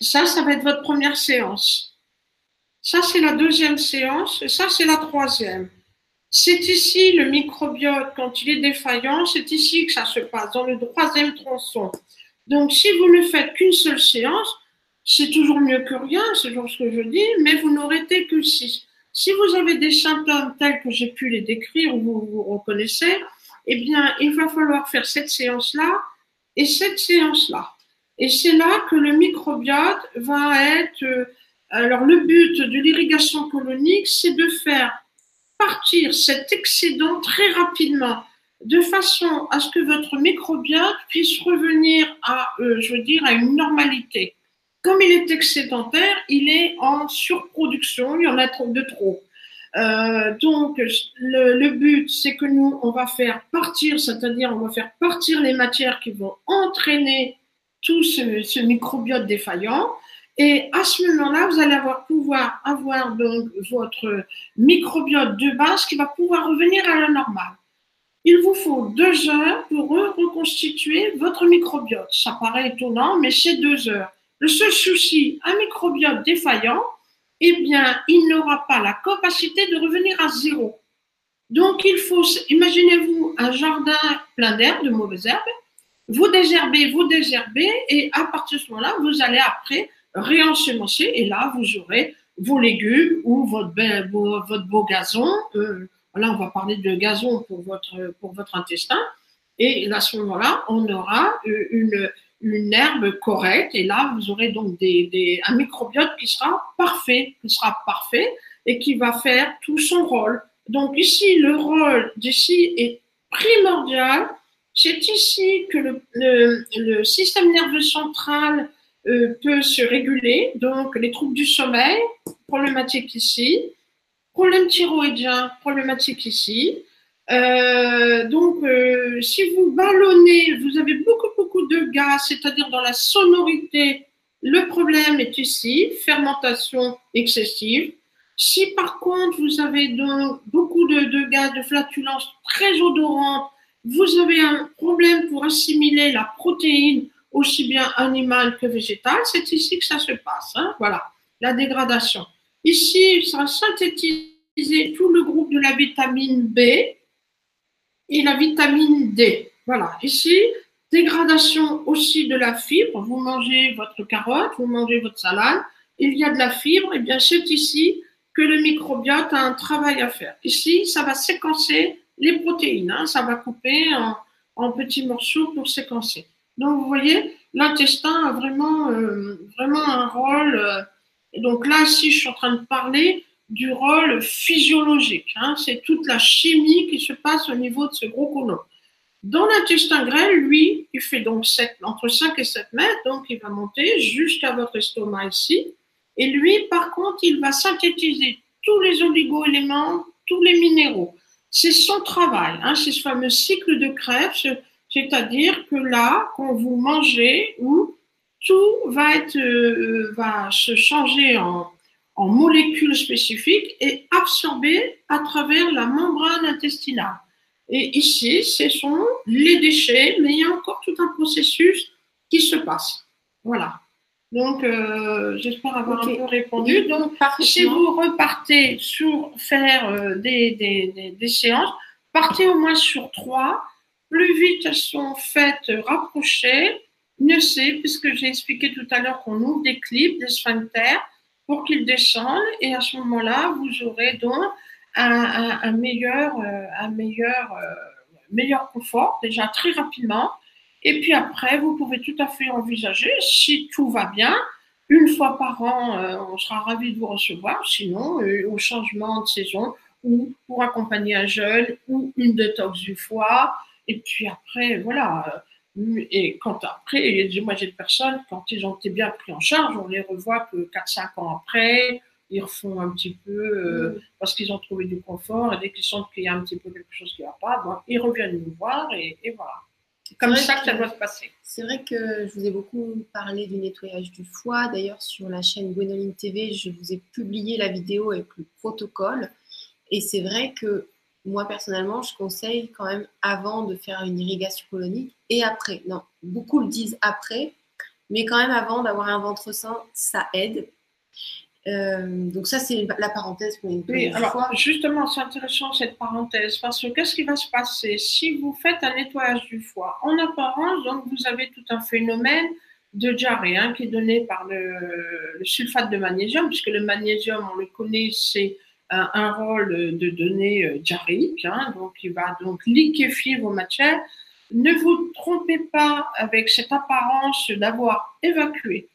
Ça, ça va être votre première séance. Ça, c'est la deuxième séance et ça, c'est la troisième. C'est ici le microbiote, quand il est défaillant, c'est ici que ça se passe, dans le troisième tronçon. Donc, si vous ne faites qu'une seule séance, c'est toujours mieux que rien, c'est toujours ce que je dis, mais vous n'aurez été que six. Si vous avez des symptômes tels que j'ai pu les décrire, ou vous vous reconnaissez, eh bien, il va falloir faire cette séance-là et cette séance-là. Et c'est là que le microbiote va être. Euh, alors, le but de l'irrigation colonique, c'est de faire partir cet excédent très rapidement, de façon à ce que votre microbiote puisse revenir à, euh, je veux dire, à une normalité. Comme il est excédentaire, il est en surproduction, il y en a trop de trop. Euh, donc, le, but, c'est que nous, on va faire partir, c'est-à-dire on va faire partir les matières qui vont entraîner tout ce, ce microbiote défaillant. Et à ce moment-là, vous allez avoir, pouvoir avoir donc votre microbiote de base qui va pouvoir revenir à la normale. Il vous faut deux heures pour reconstituer votre microbiote. Ça paraît étonnant, mais c'est deux heures. Le seul souci, un microbiote défaillant, eh bien, il n'aura pas la capacité de revenir à zéro. Donc, il faut, imaginez-vous un jardin plein d'herbes, de mauvaises herbes. Vous désherbez, vous désherbez, et à partir de ce moment-là, vous allez après réensemencer et là, vous aurez vos légumes ou votre, beau, votre beau gazon. Euh, là, on va parler de gazon pour votre, pour votre intestin. Et à ce moment-là, on aura euh, une, une herbe correcte. Et là, vous aurez donc des, des, un microbiote qui sera parfait, qui sera parfait et qui va faire tout son rôle. Donc ici, le rôle d'ici est primordial. C'est ici que le, système nerveux central euh, peut se réguler. Donc, les troubles du sommeil, problématique ici. Problème thyroïdien, problématique ici. Euh, donc, euh, si vous ballonnez, vous avez beaucoup, beaucoup de gaz, c'est-à-dire dans la sonorité, le problème est ici, fermentation excessive. Si par contre, vous avez donc beaucoup de, de gaz, de flatulence très odorante, vous avez un problème pour assimiler la protéine aussi bien animal que végétal. C'est ici que ça se passe. Hein. voilà, la dégradation. Ici, ça va synthétiser tout le groupe de la vitamine B et la vitamine D. Voilà. Ici, dégradation aussi de la fibre. Vous mangez votre carotte, vous mangez votre salade, il y a de la fibre. Et eh bien, c'est ici que le microbiote a un travail à faire. Ici, ça va séquencer les protéines. Hein. ça va couper en, petits morceaux pour séquencer. Donc, vous voyez, l'intestin a vraiment, euh, vraiment un rôle. Euh, donc là, si je suis en train de parler du rôle physiologique, hein, c'est toute la chimie qui se passe au niveau de ce gros côlon. Dans l'intestin grêle, lui, il fait donc 7, entre 5 et 7 mètres, donc il va monter jusqu'à votre estomac ici. Et lui, par contre, il va synthétiser tous les oligo-éléments, tous les minéraux. C'est son travail, hein, c'est ce fameux cycle de Krebs, c'est-à-dire que là, quand vous mangez, ou tout va, être, euh, va se changer en, en molécules spécifiques et absorbé à travers la membrane intestinale. Et ici, ce sont les déchets, mais il y a encore tout un processus qui se passe. Voilà. Donc, euh, j'espère avoir un peu répondu. Donc, si vous repartez sur faire euh, des, des, des, séances, partez au moins sur trois. Plus vite elles sont faites rapprochées, mieux c'est, puisque j'ai expliqué tout à l'heure qu'on ouvre des clips, des sphincters, pour qu'ils descendent. Et à ce moment-là, vous aurez donc un, un, meilleur, un meilleur, euh, meilleur confort, déjà très rapidement. Et puis après, vous pouvez tout à fait envisager, si tout va bien, une fois par an, euh, on sera ravi de vous recevoir. Sinon, euh, au changement de saison, ou pour accompagner un jeune, ou une détox du foie. Et puis après, voilà. Et quand après, moi j'ai des personnes, quand ils ont été bien pris en charge, on les revoit que 4-5 ans après, ils refont un petit peu euh, mm. parce qu'ils ont trouvé du confort et dès qu'ils sentent qu'il y a un petit peu quelque chose qui ne va pas, bon, ils reviennent nous voir et, et voilà. C'est comme ça que, ça doit se passer. C'est vrai que je vous ai beaucoup parlé du nettoyage du foie. D'ailleurs, sur la chaîne Gwenoline TV, je vous ai publié la vidéo avec le protocole. Et c'est vrai que moi, personnellement, je conseille quand même avant de faire une irrigation colonique et après. Non, beaucoup le disent après, mais quand même avant d'avoir un ventre sain, ça aide euh, donc ça, c'est la parenthèse pour une Oui, alors justement, c'est intéressant cette parenthèse parce que qu'est-ce qui va se passer si vous faites un nettoyage du foie En apparence, donc vous avez tout un phénomène de diarrhée hein, qui est donné par le, sulfate de magnésium, puisque le magnésium, on le connaît, c'est un, rôle de données euh, hein, donc il va donc liquéfier vos matières. Ne vous trompez pas avec cette apparence d'avoir évacué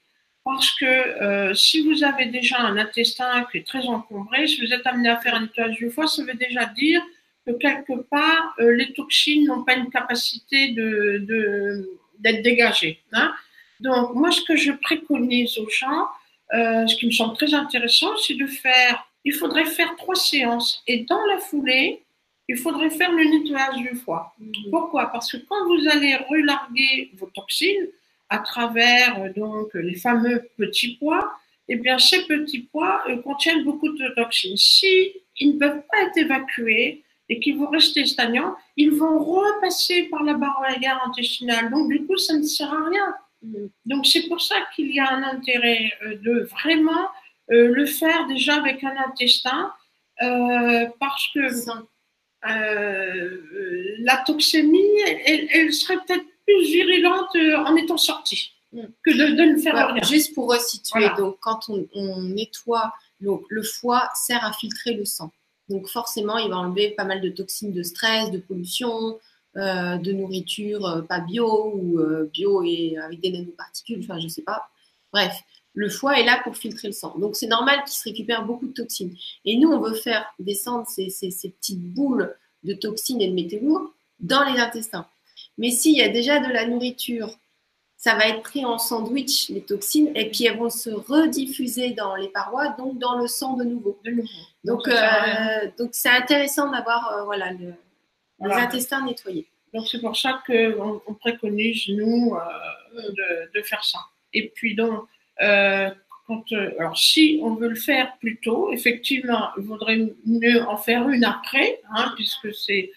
parce que euh, si vous avez déjà un intestin qui est très encombré, si vous êtes amené à faire un nettoyage du foie, ça veut déjà dire que quelque part, euh, les toxines n'ont pas une capacité d'être de, d'être dégagées. Hein. Donc, moi, ce que je préconise aux gens, euh, ce qui me semble très intéressant, c'est de faire, il faudrait faire trois séances. Et dans la foulée, il faudrait faire le nettoyage du foie. Mmh. Pourquoi? Parce que quand vous allez relarguer vos toxines, à travers euh, donc les fameux petits pois, eh bien ces petits pois euh, contiennent beaucoup de toxines. Si ils ne peuvent pas être évacués et qu'ils vont rester stagnants, ils vont repasser par la barrière intestinale. Donc du coup, ça ne sert à rien. Donc c'est pour ça qu'il y a un intérêt euh, de vraiment le faire déjà avec un intestin, parce que la toxémie, elle, elle serait peut-être plus virulente euh, en étant sortie mm. que de, ne faire rien. Juste pour resituer, donc quand on, nettoie, le foie sert à filtrer le sang. Donc forcément, il va enlever pas mal de toxines de stress, de pollution, euh, de nourriture euh, pas bio ou bio et avec des nanoparticules, enfin je sais pas. Bref, le foie est là pour filtrer le sang. Donc c'est normal qu'il se récupère beaucoup de toxines. Et nous, on veut faire descendre ces, ces, ces petites boules de toxines et de météores dans les intestins. Mais s'il y a déjà de la nourriture, ça va être pris en sandwich, les toxines, et puis elles vont se rediffuser dans les parois, donc dans le sang de nouveau. Donc, euh, donc c'est intéressant d'avoir euh, voilà, le, les intestins nettoyés. Donc c'est pour ça qu'on on préconise, nous, euh, de, de, faire ça. Et puis donc, quand, alors si on veut le faire plus tôt, effectivement, il vaudrait mieux en faire une après, hein, puisque c'est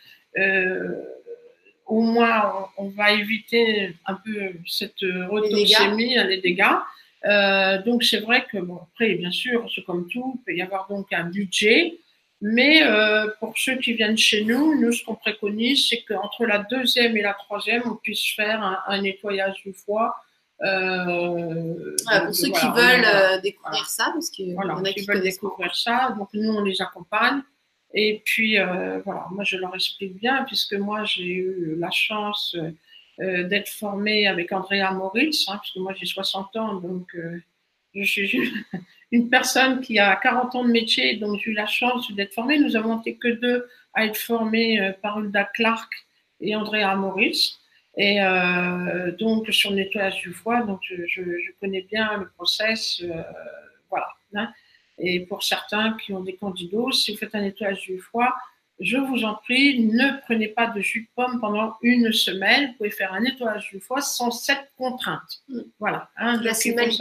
au moins on, va éviter un peu cette rotoxémie, les dégâts. Euh, donc c'est vrai que bon après bien sûr c'est comme tout, il peut y avoir donc un budget, mais euh, pour ceux qui viennent chez nous, nous ce qu'on préconise c'est qu'entre la deuxième et la troisième on puisse faire un, nettoyage du foie. Euh, pour ceux qui veulent découvrir ça, parce qu'il voilà, y en a qui, veulent découvrir ça, donc nous on les accompagne. Et puis voilà, moi je leur explique bien puisque moi j'ai eu la chance euh, d'être formée avec Andrea Moritz, hein, puisque moi j'ai 60 ans, donc euh, je suis une personne qui a 40 ans de métier, donc j'ai eu la chance d'être formée. Nous avons été que deux à être formés euh, par Hulda Clark et Andrea Moritz. Et donc sur le nettoyage du foie, donc je, je, connais bien le process, voilà. Hein. Et pour certains qui ont des candidats, si vous faites un nettoyage du foie, je vous en prie, ne prenez pas de jus de pomme pendant une semaine. Vous pouvez faire un nettoyage du foie sans cette contrainte. Mm. Voilà, hein, l'acide malique.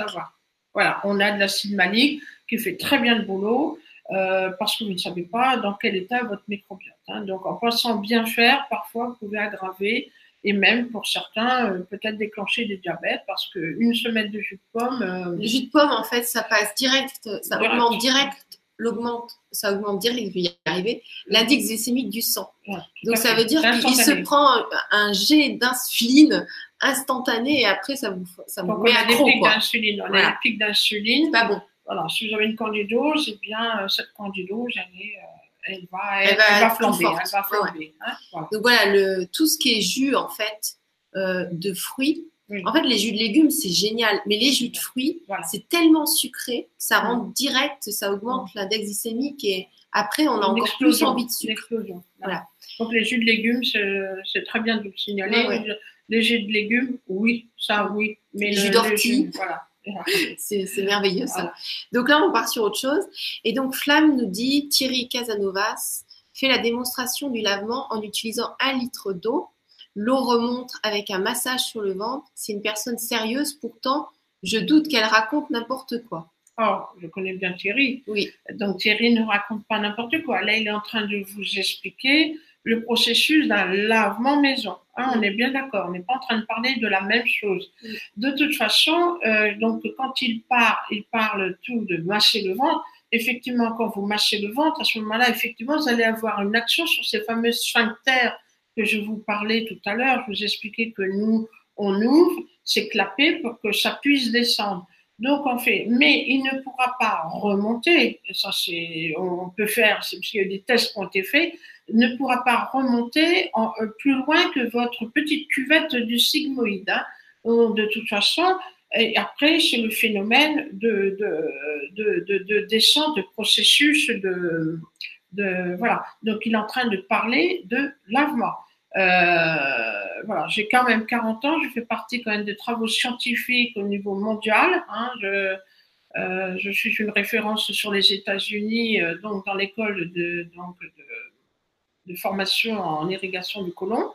Voilà, on a de l'acide malique qui fait très bien le boulot euh, parce que vous ne savez pas dans quel état est votre microbiote. Hein. Donc, en pensant bien faire, parfois, vous pouvez aggraver et même pour certains, euh, peut-être déclencher des diabètes parce qu'une semaine de jus de pomme. Euh, le jus de pomme, en fait, ça passe direct, ça augmente direct l'augmente, ça augmente direct, il y arriver, l'indice glycémique du sang. Donc ça veut dire qu'il se prend un, jet d'insuline instantané et après ça vous, ça vous met à des pics d'insuline. On a des pics d'insuline. Pas bon. Voilà, si vous avez une candidose, c'est bien euh, cette candidose, elle, euh, elle, va, elle, va, flamber. Elle va flamber hein, Donc voilà, le, tout ce qui est jus en fait euh, de fruits, en fait, les jus de légumes, c'est génial. Mais les jus de fruits, c'est tellement sucré, ça rend direct, ça augmente l'index glycémique et après, on a encore plus envie de sucre. Voilà. Donc, les jus de légumes, c'est très bien de le signaler. Les jus de légumes, oui, ça, oui. Mais les jus d'ortie, voilà. c'est merveilleux ça. Donc là, on part sur autre chose. Et donc, Flamme nous dit Thierry Casanovas fait la démonstration du lavement en utilisant un litre d'eau L'eau remonte avec un massage sur le ventre. C'est une personne sérieuse, pourtant, je doute qu'elle raconte n'importe quoi. Oh, je connais bien Thierry. Oui. Donc Thierry ne raconte pas n'importe quoi. Là, il est en train de vous expliquer le processus d'un lavement maison. Hein, on est bien d'accord. On n'est pas en train de parler de la même chose. De toute façon, euh, donc quand il parle, il parle tout de masser le ventre. Effectivement, quand vous massez le ventre, à ce moment-là, effectivement, vous allez avoir une action sur ces fameux sphincters que je vous parlais tout à l'heure, je vous expliquais que nous, on ouvre, c'est clapé pour que ça puisse descendre. Donc on fait, mais il ne pourra pas remonter, ça c'est, on peut faire, c'est parce qu'il y a des tests qui ont été faits, ne pourra pas remonter euh, plus loin que votre petite cuvette du sigmoïde. Hein. De toute façon, et après, c'est le phénomène de, de, de, de, descente, de processus de, voilà. Donc, il est en train de parler de lavement. Euh, voilà, j'ai quand même 40 ans, je fais partie quand même des travaux scientifiques au niveau mondial. Hein, je, euh, je, suis une référence sur les États-Unis, donc dans l'école de, donc de, de, formation en irrigation du côlon.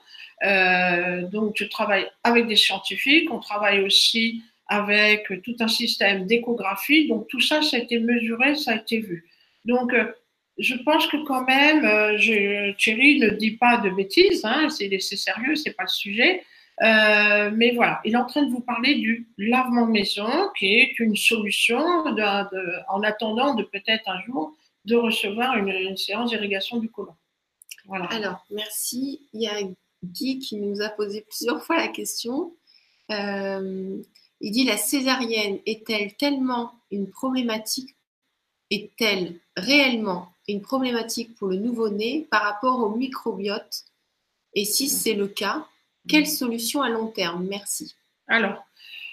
donc, je travaille avec des scientifiques. On travaille aussi avec tout un système d'échographie. Donc, tout ça, ça a été mesuré, ça a été vu. Donc, je pense que quand même, euh, Thierry ne dit pas de bêtises, hein, c'est sérieux, c'est pas le sujet. Euh, mais voilà, il est en train de vous parler du lavement maison, qui est une solution en attendant de peut-être un jour de recevoir une, séance d'irrigation du côlon. Voilà. Alors, merci. Il y a Guy qui nous a posé plusieurs fois la question. Euh, il dit la césarienne est-elle tellement une problématique est-elle réellement une problématique pour le nouveau-né par rapport au microbiote? Et si c'est le cas, quelle solution à long terme? Merci. Alors,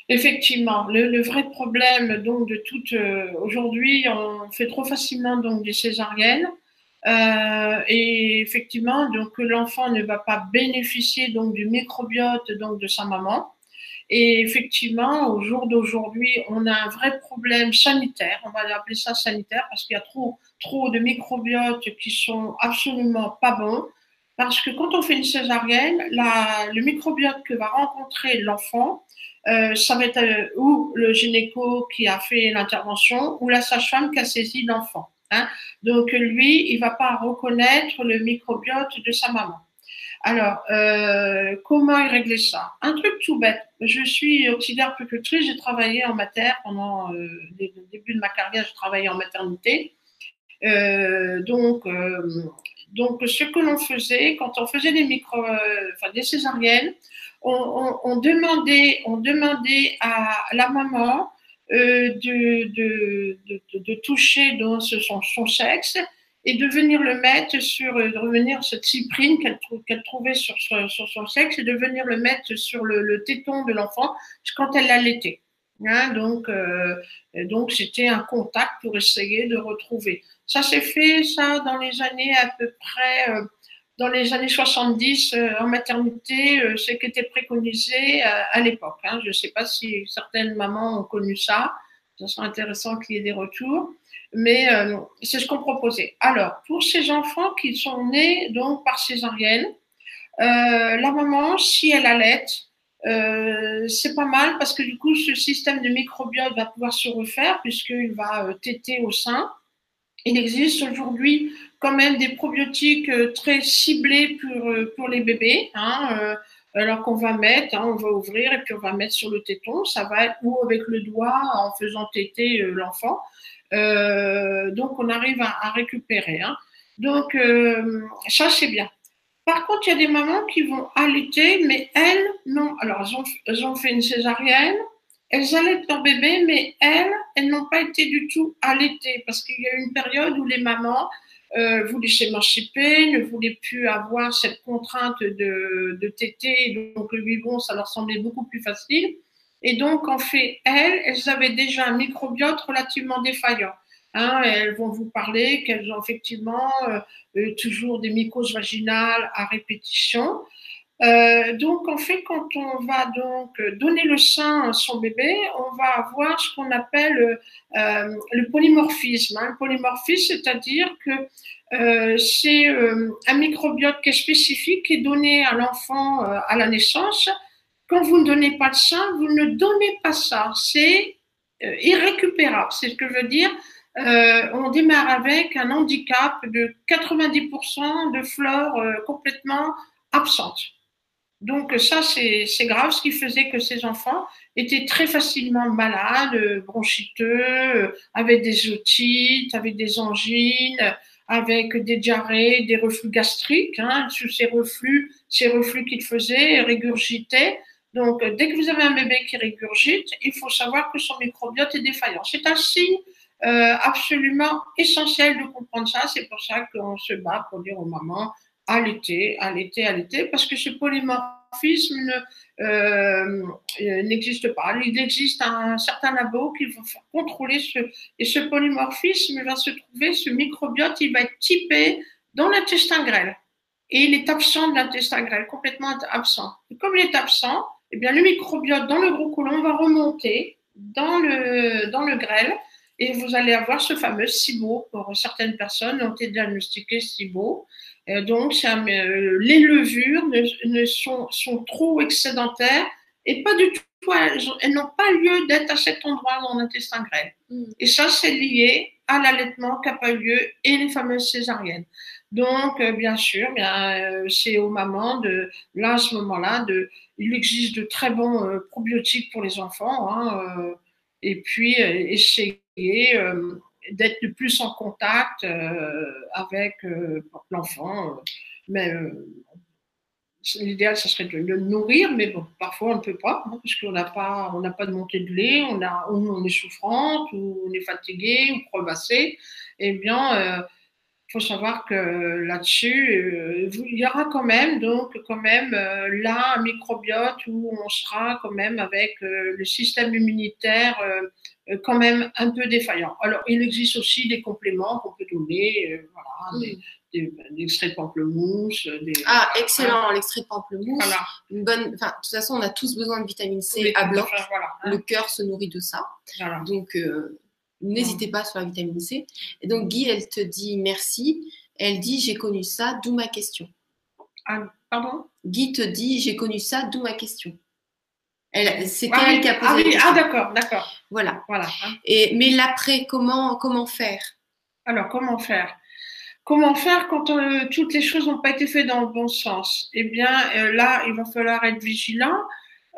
effectivement, le, vrai problème donc de toute euh, aujourd'hui, on fait trop facilement donc des césariennes. Euh, et effectivement, donc l'enfant ne va pas bénéficier donc du microbiote donc de sa maman. Et effectivement, au jour d'aujourd'hui, on a un vrai problème sanitaire. On va appeler ça sanitaire parce qu'il y a trop, trop de microbiotes qui sont absolument pas bons. Parce que quand on fait une césarienne, la, le microbiote que va rencontrer l'enfant, euh, ça va être euh, ou le gynéco qui a fait l'intervention ou la sage-femme qui a saisi l'enfant. Hein. Donc lui, il va pas reconnaître le microbiote de sa maman. Alors, euh, comment régler ça? Un truc tout bête. Je suis auxiliaire puéricultrice, j'ai travaillé en mater pendant euh, le début de ma carrière, j'ai travaillé en maternité. Euh, donc, donc, ce que l'on faisait, quand on faisait des micro, des césariennes, on, demandait, on demandait à la maman de, de, de, de, toucher dans son, son sexe et de venir le mettre sur, de revenir cette cyprine qu'elle qu'elle trouvait sur, sur, sur, son sexe et de venir le mettre sur le, le téton de l'enfant quand elle l'allaitait. Hein, donc, euh, donc c'était un contact pour essayer de retrouver. Ça s'est fait, ça, dans les années à peu près, euh, dans les années 70 euh, en maternité, euh, ce qui était préconisé à, à l'époque. Hein. Je ne sais pas si certaines mamans ont connu ça. Ça serait intéressant qu'il y ait des retours mais euh, c'est ce qu'on proposait. Alors, pour ces enfants qui sont nés donc par césarienne, euh, la maman, si elle allait, euh, c'est pas mal parce que du coup, ce système de microbiote va pouvoir se refaire puisqu'il va euh, téter au sein. Il existe aujourd'hui quand même des probiotiques euh, très ciblés pour, euh, pour les bébés. Hein, alors qu'on va mettre, hein, on va ouvrir et puis on va mettre sur le téton, ça va être ou avec le doigt en faisant téter l'enfant. Euh, donc, on arrive à, récupérer. Hein. Donc, euh, ça, c'est bien. Par contre, il y a des mamans qui vont allaiter, mais elles, non. Alors, elles ont, elles ont fait une césarienne, elles allaitent leur bébé, mais elles, elles n'ont pas été du tout allaitées parce qu'il y a une période où les mamans euh, voulaient s'émanciper, ne voulaient plus avoir cette contrainte de, de téter, donc le biberon, ça leur semblait beaucoup plus facile. Et donc, en fait, elles, elles avaient déjà un microbiote relativement défaillant. Hein, elles vont vous parler qu'elles ont effectivement euh, toujours des mycoses vaginales à répétition. Euh, donc, en fait, quand on va donc donner le sein à son bébé, on va avoir ce qu'on appelle euh, le polymorphisme. Hein. Le polymorphisme, c'est-à-dire que euh, c'est un microbiote qui est spécifique, qui est donné à l'enfant à la naissance, quand vous ne donnez pas de sein, vous ne donnez pas ça. C'est irrécupérable. C'est ce que je veux dire. On démarre avec un handicap de 90% de flore complètement absente. Donc ça, c'est grave, ce qui faisait que ces enfants étaient très facilement malades, bronchiteux, avec des otites, avec des angines, avec des diarrhées, des reflux gastriques. Hein, sous ces reflux, ces reflux qu'ils faisaient, régurgitaient. Donc, dès que vous avez un bébé qui régurgite, il faut savoir que son microbiote est défaillant. C'est un signe euh, absolument essentiel de comprendre ça. C'est pour ça qu'on se bat pour dire aux mamans allaiter, allaiter, allaiter, parce que ce polymorphisme euh, n'existe pas. Il existe un certain labo qui va faire contrôler ce et ce polymorphisme va se trouver, ce microbiote, il va être typé dans l'intestin grêle. Et il est absent de l'intestin grêle, complètement absent. Et comme il est absent, eh bien, le microbiote dans le gros côlon va remonter dans le, dans le grêle et vous allez avoir ce fameux SIBO. Pour certaines personnes ont été diagnostiquées SIBO. Et donc, euh, les levures ne, ne sont, sont, trop excédentaires et pas du tout, elles, n'ont pas lieu d'être à cet endroit dans l'intestin grêle. Mm. Et ça, c'est lié à l'allaitement qui n'a pas eu lieu et les fameuses césariennes. Donc, euh, bien sûr, bien, euh, c'est aux mamans de, là, à ce moment-là, de, il existe de très bons euh, probiotiques pour les enfants, hein, euh, et puis euh, essayer d'être de plus en contact avec l'enfant. mais l'idéal, ce serait de le nourrir, mais bon, parfois on ne peut pas, hein, parce qu'on n'a pas, pas de montée de lait, on, a, on, est souffrante, ou on est fatigué, ou crevassé. Eh bien, faut savoir que là-dessus, euh, il y aura quand même, donc, quand même, euh, là, un microbiote où on sera quand même avec euh, le système immunitaire quand même un peu défaillant. Alors, il existe aussi des compléments qu'on peut donner, voilà, des, des, des, extraits de pamplemousse. Des, ah, excellent, l'extrait de pamplemousse. Voilà. Une bonne, de toute façon, on a tous besoin de vitamine C à bloc. Voilà, hein. Le cœur se nourrit de ça. Voilà. Donc, N'hésitez pas sur la vitamine C. Et donc, Guy, elle te dit merci. Elle dit j'ai connu ça, d'où ma question. Ah, pardon? Guy te dit j'ai connu ça, d'où ma question. C'était ah, elle qui a posé ah, la question. Ah, d'accord, d'accord. Voilà. voilà. Et, mais l'après, comment, comment faire? Alors, comment faire? Comment faire quand euh, toutes les choses n'ont pas été faites dans le bon sens? Eh bien, euh, là, il va falloir être vigilant.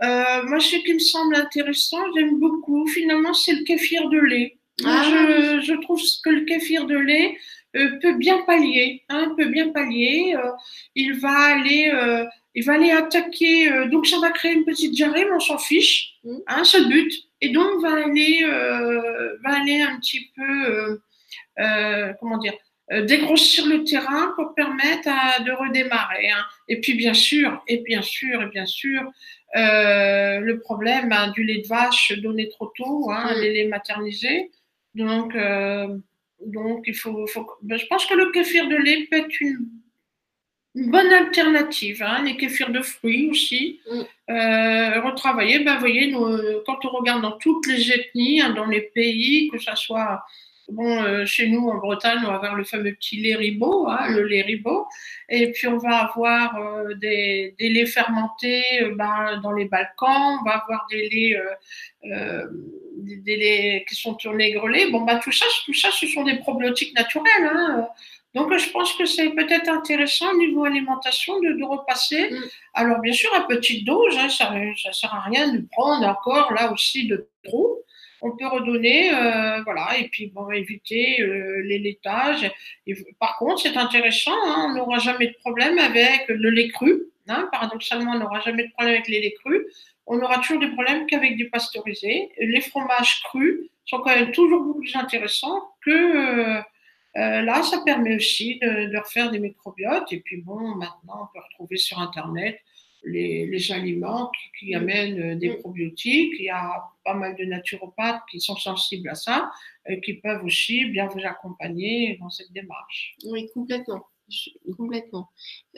Euh, moi, ce qui me semble intéressant, j'aime beaucoup, finalement, c'est le kéfir de lait. Ah. Je, je trouve que le kéfir de lait euh, peut bien pallier, hein, peut bien pallier. Euh, il va aller, euh, il va aller attaquer. donc ça va créer une petite diarrhée, mais on s'en fiche. Mm. Hein, le but. Et donc va aller, va aller un petit peu, comment dire, dégrossir le terrain pour permettre à, de redémarrer. hein. Et puis bien sûr, et bien sûr, et bien sûr, euh, le problème hein, du lait de vache donné trop tôt, hein, Mm. les laits maternisés. Donc, euh, donc il faut, faut- ben, je pense que le kéfir de lait peut être une, une bonne alternative. Hein, les kéfirs de fruits aussi. Mm. Euh, retravailler, ben, vous voyez, nous, quand on regarde dans toutes les ethnies, hein, dans les pays, que ça soit Bon, euh, chez nous, en Bretagne, on va avoir le fameux petit lait ribot, hein, le lait ribot. Et puis, on va avoir euh, des, des laits fermentés euh, ben, dans les Balkans. On va avoir des laits, des, des laits qui sont tournés grelés. Bon, ben, tout ça, tout ça, ce sont des probiotiques naturels. Hein. Donc, je pense que c'est peut-être intéressant au niveau alimentation de, de repasser. Mm. Alors, bien sûr, à petite dose, hein, ça ne sert à rien de prendre encore là aussi de trop on peut redonner, euh, voilà, et puis bon, éviter euh, les laitages. Et, par contre, c'est intéressant, hein, on n'aura jamais de problème avec le lait cru. Hein, paradoxalement, on n'aura jamais de problème avec les laits crus. On aura toujours des problèmes qu'avec du pasteurisé. Les fromages crus sont quand même toujours beaucoup plus intéressants que euh, là, ça permet aussi de, de, refaire des microbiotes. Et puis bon, maintenant, on peut retrouver sur Internet les, les aliments qui, qui, amènent des probiotiques. Il y a pas mal de naturopathes qui sont sensibles à ça, et qui peuvent aussi bien vous accompagner dans cette démarche. Oui, complètement. Complètement.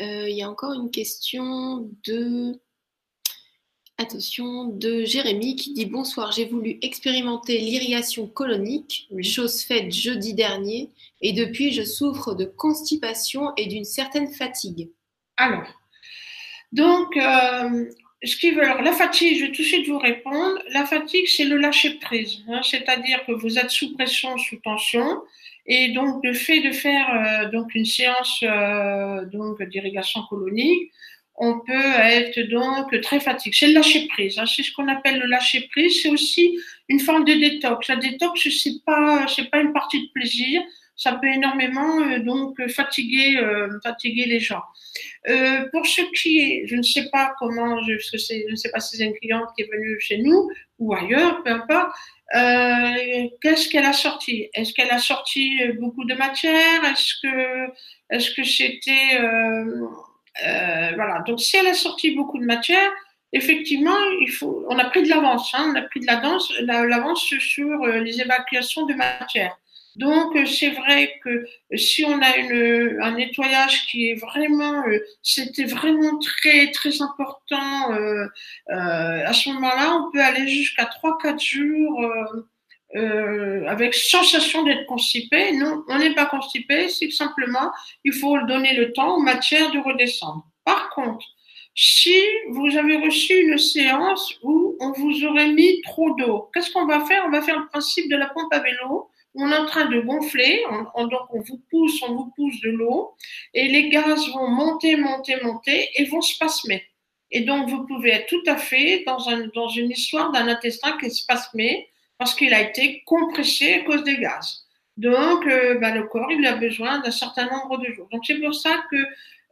Euh, il y a encore une question de. Attention, de Jérémy qui dit Bonsoir, j'ai voulu expérimenter l'irrigation colonique, chose faite jeudi dernier, et depuis je souffre de constipation et d'une certaine fatigue. Alors, donc, euh, ce qui veut, alors la fatigue, je vais tout de suite vous répondre. La fatigue, c'est le lâcher prise, hein, c'est-à-dire que vous êtes sous pression, sous tension, et donc le fait de faire euh, donc une séance euh, donc d'irrigation colonique, on peut être donc très fatigué. C'est le lâcher prise, hein, c'est ce qu'on appelle le lâcher prise. C'est aussi une forme de détox. La détox, c'est pas c'est pas une partie de plaisir. Ça peut énormément euh, donc fatiguer euh, fatiguer les gens. Euh, pour ce qui est, je ne sais pas comment, je, je ne sais pas si c'est une cliente qui est venue chez nous ou ailleurs, peu importe. Euh, Qu'est-ce qu'elle a sorti? Est-ce qu'elle a sorti beaucoup de matière? Est-ce que est-ce que c'était euh, voilà Donc si elle a sorti beaucoup de matière, effectivement, il faut, on a pris de l'avance, hein, on a pris de l'avance sur les évacuations de matière. Donc, c'est vrai que si on a une, un nettoyage qui est vraiment, euh, c'était vraiment très, très important, euh, euh, à ce moment-là, on peut aller jusqu'à 3-4 jours euh, avec sensation d'être constipé. Non, on n'est pas constipé, c'est simplement, il faut donner le temps aux matières de redescendre. Par contre, si vous avez reçu une séance où on vous aurait mis trop d'eau, qu'est-ce qu'on va faire? On va faire le principe de la pompe à vélo on est en train de gonfler, on, on, donc on vous pousse, on vous pousse de l'eau, et les gaz vont monter, monter, monter, et vont spasmer. Et donc vous pouvez être tout à fait dans, un, dans une histoire d'un intestin qui est spasmé parce qu'il a été compressé à cause des gaz. Donc euh, ben, le corps il a besoin d'un certain nombre de jours. Donc c'est pour ça que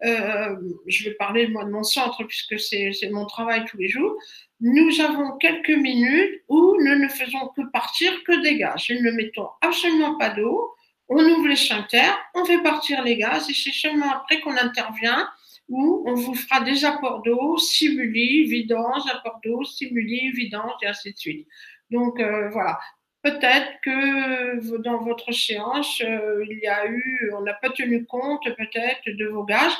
euh, je vais parler moi de mon centre puisque c'est mon travail tous les jours nous avons quelques minutes où nous ne faisons que partir que des gaz. Nous ne mettons absolument pas d'eau. On ouvre les sphincters, on fait partir les gaz et c'est seulement après qu'on intervient où on vous fera des apports d'eau, stimuli, vidange, apports d'eau, stimuli, vidange et ainsi de suite. Donc euh, voilà. Peut-être que dans votre séance, euh, il y a eu, on n'a pas tenu compte peut-être de vos gaz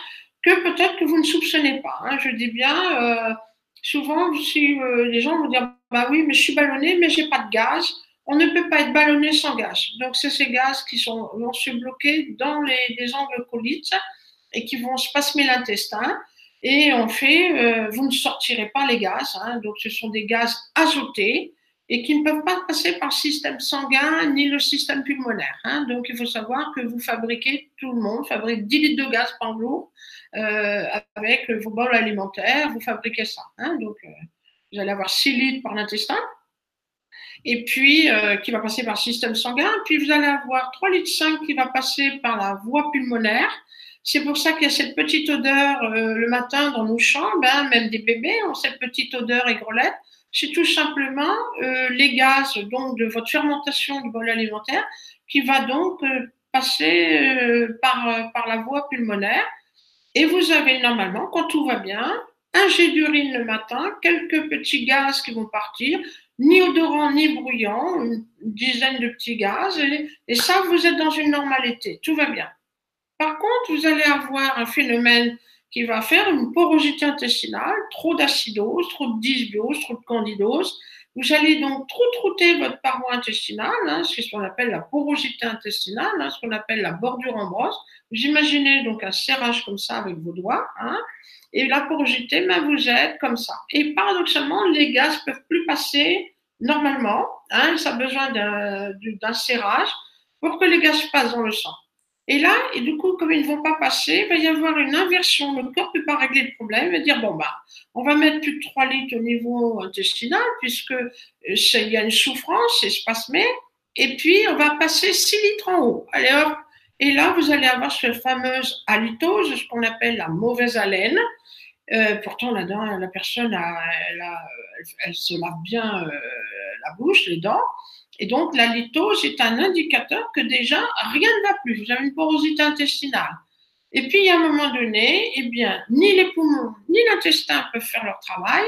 que peut-être que vous ne soupçonnez pas. Hein. Je dis bien. Euh, souvent, si euh, les gens vont dire bah oui, mais je suis ballonné, mais j'ai pas de gaz. On ne peut pas être ballonné sans gaz. Donc c'est ces gaz qui sont vont se bloquer dans les, les angles colites et qui vont spasmer l'intestin. Et on fait, euh, vous ne sortirez pas les gaz. Hein, donc ce sont des gaz azotés. et qui ne peuvent pas passer par le système sanguin ni le système pulmonaire. Hein. Donc, il faut savoir que vous fabriquez, tout le monde fabrique 10 litres de gaz par jour euh, avec vos bols alimentaires, vous fabriquez ça. Hein. Donc, euh, vous allez avoir 6 litres par l'intestin, et puis euh, qui va passer par le système sanguin, puis vous allez avoir 3 litres 5 qui va passer par la voie pulmonaire. C'est pour ça qu'il y a cette petite odeur le matin dans nos chambres, hein, même des bébés ont cette petite odeur aigrelette c'est tout simplement euh, les gaz donc de votre fermentation du bol alimentaire qui va donc euh, passer euh, par, par la voie pulmonaire. Et vous avez normalement, quand tout va bien, un jet d'urine le matin, quelques petits gaz qui vont partir, ni odorant ni bruyant, une dizaine de petits gaz, et, et ça, vous êtes dans une normalité, tout va bien. Par contre, vous allez avoir un phénomène qui va faire une porosité intestinale, trop d'acidose, trop de dysbiose, trop de candidose. Vous allez donc trouter votre paroi intestinale, hein, ce qu'on appelle la porosité intestinale, hein, ce qu'on appelle la bordure en brosse. Vous imaginez donc un serrage comme ça avec vos doigts, hein, et la porosité, ben, vous êtes comme ça. Et paradoxalement, les gaz peuvent plus passer normalement. Hein, ça a besoin d'un serrage pour que les gaz passent dans le sang. Et là, et du coup, comme ils ne vont pas passer, il va y avoir une inversion. Le corps ne peut pas régler le problème. Va dire, bon, bah, on va mettre plus de 3 litres au niveau intestinal, puisque euh, il y a une souffrance, espacemée. Et puis, on va passer 6 litres en haut. Allez hop. Et là, vous allez avoir cette fameuse halitose, ce qu'on appelle la mauvaise haleine. Euh, pourtant, là-dedans, la personne, elle, se lave bien euh, la bouche, les dents. Et donc, la litose est un indicateur que déjà, rien ne va plus. Vous avez une porosité intestinale. Et puis, à un moment donné, eh bien, ni les poumons, ni l'intestin peuvent faire leur travail.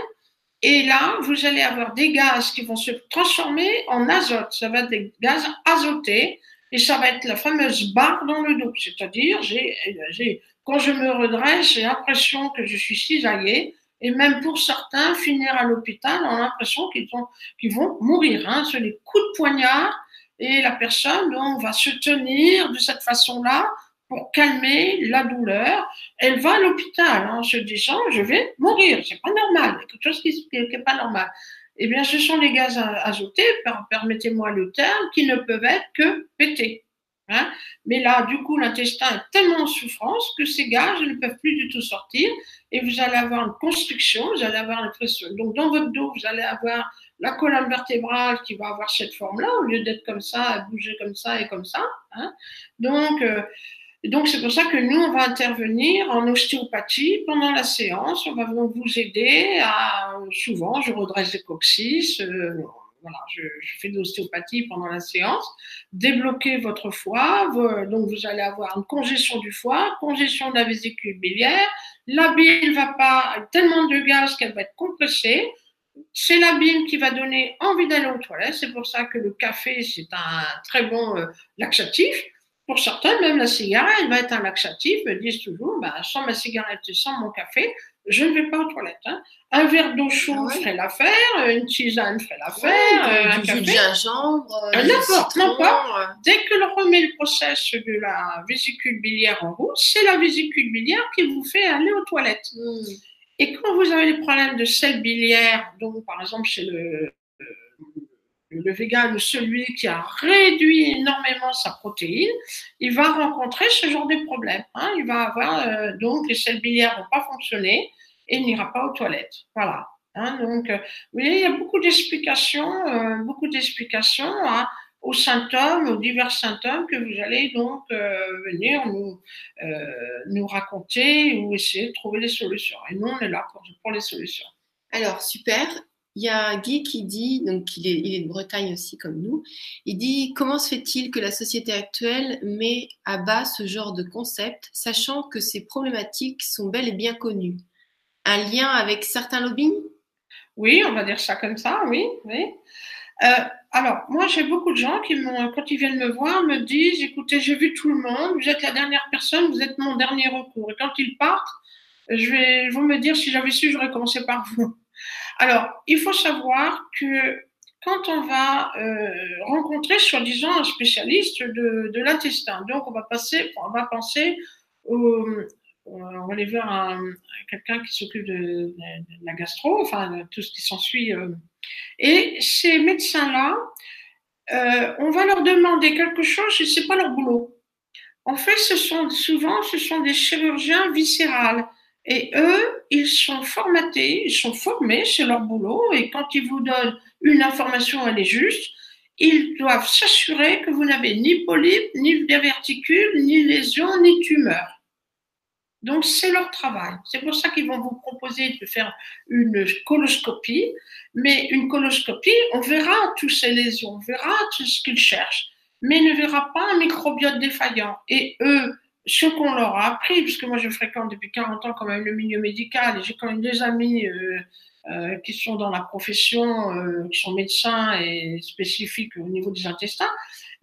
Et là, vous allez avoir des gaz qui vont se transformer en azote. Ça va être des gaz azotés. Et ça va être la fameuse barre dans le dos. C'est-à-dire, quand je me redresse, j'ai l'impression que je suis cisaillée et même pour certains, finir à l'hôpital, on a l'impression qu'ils vont, mourir. Hein. C'est les coups de poignard et la personne va se tenir de cette façon-là pour calmer la douleur. Elle va à l'hôpital en se disant je vais mourir, c'est pas normal, quelque chose qui n'est pas normal. Eh bien, ce sont les gaz azotés, permettez-moi le terme, qui ne peuvent être que pétés. Hein. Mais là, du coup, l'intestin est tellement en souffrance que ces gaz ne peuvent plus du tout sortir et vous allez avoir une construction, vous allez avoir l'impression. Donc, dans votre dos, vous allez avoir la colonne vertébrale qui va avoir cette forme-là, au lieu d'être comme ça, bouger comme ça et comme ça. Hein. Donc, euh, donc c'est pour ça que nous, on va intervenir en ostéopathie pendant la séance. On va vous aider à, souvent, je redresse les coccyx, euh, je, fais de l'ostéopathie pendant la séance, débloquer votre foie, donc vous allez avoir une congestion du foie, congestion de la vésicule biliaire, la bile va pas, tellement de gaz qu'elle va être compressée, c'est la bile qui va donner envie d'aller aux toilettes, c'est pour ça que le café, c'est un très bon euh, laxatif, pour certains, même la cigarette va être un laxatif, ils disent toujours, bah, sans ma cigarette et sans mon café, je ne vais pas aux toilettes. Hein. Un verre d'eau chaude ah ferait l'affaire, une tisane ferait l'affaire, ouais, un du café. gingembre, euh, n'importe, n'importe. Dès que l'on remet le process de la vésicule biliaire en route, c'est la vésicule biliaire qui vous fait aller aux toilettes. Hmm. Et quand vous avez des problèmes de sel biliaire, donc par exemple chez le, le vegan ou celui qui a réduit énormément sa protéine, il va rencontrer ce genre de problème. Hein. Il va avoir euh, donc les selles biliaires vont pas fonctionner et il n'ira pas aux toilettes. Voilà. Hein. donc, euh, vous voyez, il y a beaucoup d'explications, euh, beaucoup d'explications hein, aux symptômes, aux divers symptômes que vous allez donc venir nous raconter ou essayer de trouver les solutions. Et nous, on est là pour, pour les solutions. Alors, super. Il y a Guy qui dit, donc il est, de Bretagne aussi comme nous, il dit comment se fait-il que la société actuelle met à bas ce genre de concept, sachant que ces problématiques sont bel et bien connues? Un lien avec certains lobbying Oui, on va dire ça comme ça, oui. oui. Euh, alors, moi, j'ai beaucoup de gens qui, quand ils viennent me voir, me disent écoutez, j'ai vu tout le monde, vous êtes la dernière personne, vous êtes mon dernier recours. Et quand ils partent, je vais, ils vont me dire si j'avais su, j'aurais commencé par vous. Alors, il faut savoir que quand on va euh, rencontrer, soi-disant, un spécialiste de, l'intestin, donc on va passer, on va penser au, on va aller voir quelqu'un qui s'occupe de, la gastro, enfin tout ce qui s'ensuit euh, Et ces médecins-là, euh, on va leur demander quelque chose et c'est pas leur boulot. En fait, ce sont souvent, ce sont des chirurgiens viscérales. Et eux, ils sont formatés, ils sont formés, c'est leur boulot. Et quand ils vous donnent une information, elle est juste. Ils doivent s'assurer que vous n'avez ni polype, ni diverticule, ni lésion, ni tumeur. Donc, c'est leur travail. C'est pour ça qu'ils vont vous proposer de faire une coloscopie. Mais une coloscopie, on verra toutes ces lésions, on verra tout ce qu'ils cherchent, mais ne verra pas un microbiote défaillant. Et eux, ce qu'on leur a appris, puisque moi je fréquente depuis 40 ans quand même le milieu médical et j'ai quand même des amis euh, euh, qui sont dans la profession, euh, qui sont médecins et spécifiques au niveau des intestins,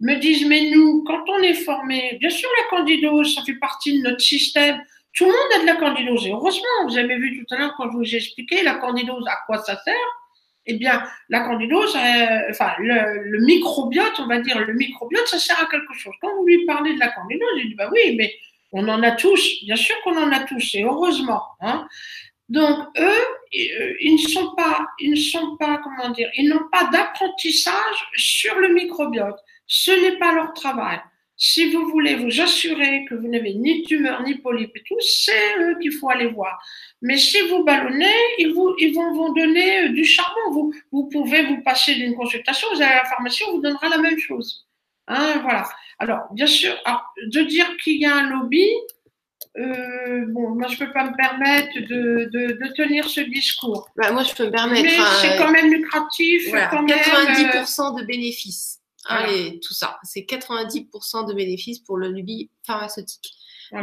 me disent mais nous, quand on est formé, bien sûr la candidose, ça fait partie de notre système. Tout le monde a de la candidose. Et heureusement, vous avez vu tout à l'heure quand je vous ai expliqué la candidose, à quoi ça sert eh bien, la candidose, euh, enfin, le, microbiote, on va dire, le microbiote, ça sert à quelque chose. Quand vous lui parlez de la candidose, il dit, bah oui, mais on en a tous, bien sûr qu'on en a tous, et heureusement. Hein. Donc, eux, euh, ils ne sont pas, ils ne sont pas, comment dire, ils n'ont pas d'apprentissage sur le microbiote. Ce n'est pas leur travail. Si vous voulez vous assurer que vous n'avez ni tumeur ni polype et tout, c'est eux qu'il faut aller voir. Mais si vous ballonnez, ils, vous, ils vont vous donner euh, du charbon. Vous, vous pouvez vous passer d'une consultation, vous allez à la pharmacie, on vous donnera la même chose. Hein, voilà. Alors, bien sûr, de dire qu'il y a un lobby, euh, bon, moi je peux pas me permettre de, de, de tenir ce discours. Bah, moi je peux me permettre. Mais c'est quand même lucratif. Voilà, quand 90% de bénéfices. Allez, tout ça. C'est 90% de bénéfices pour le lobby pharmaceutique.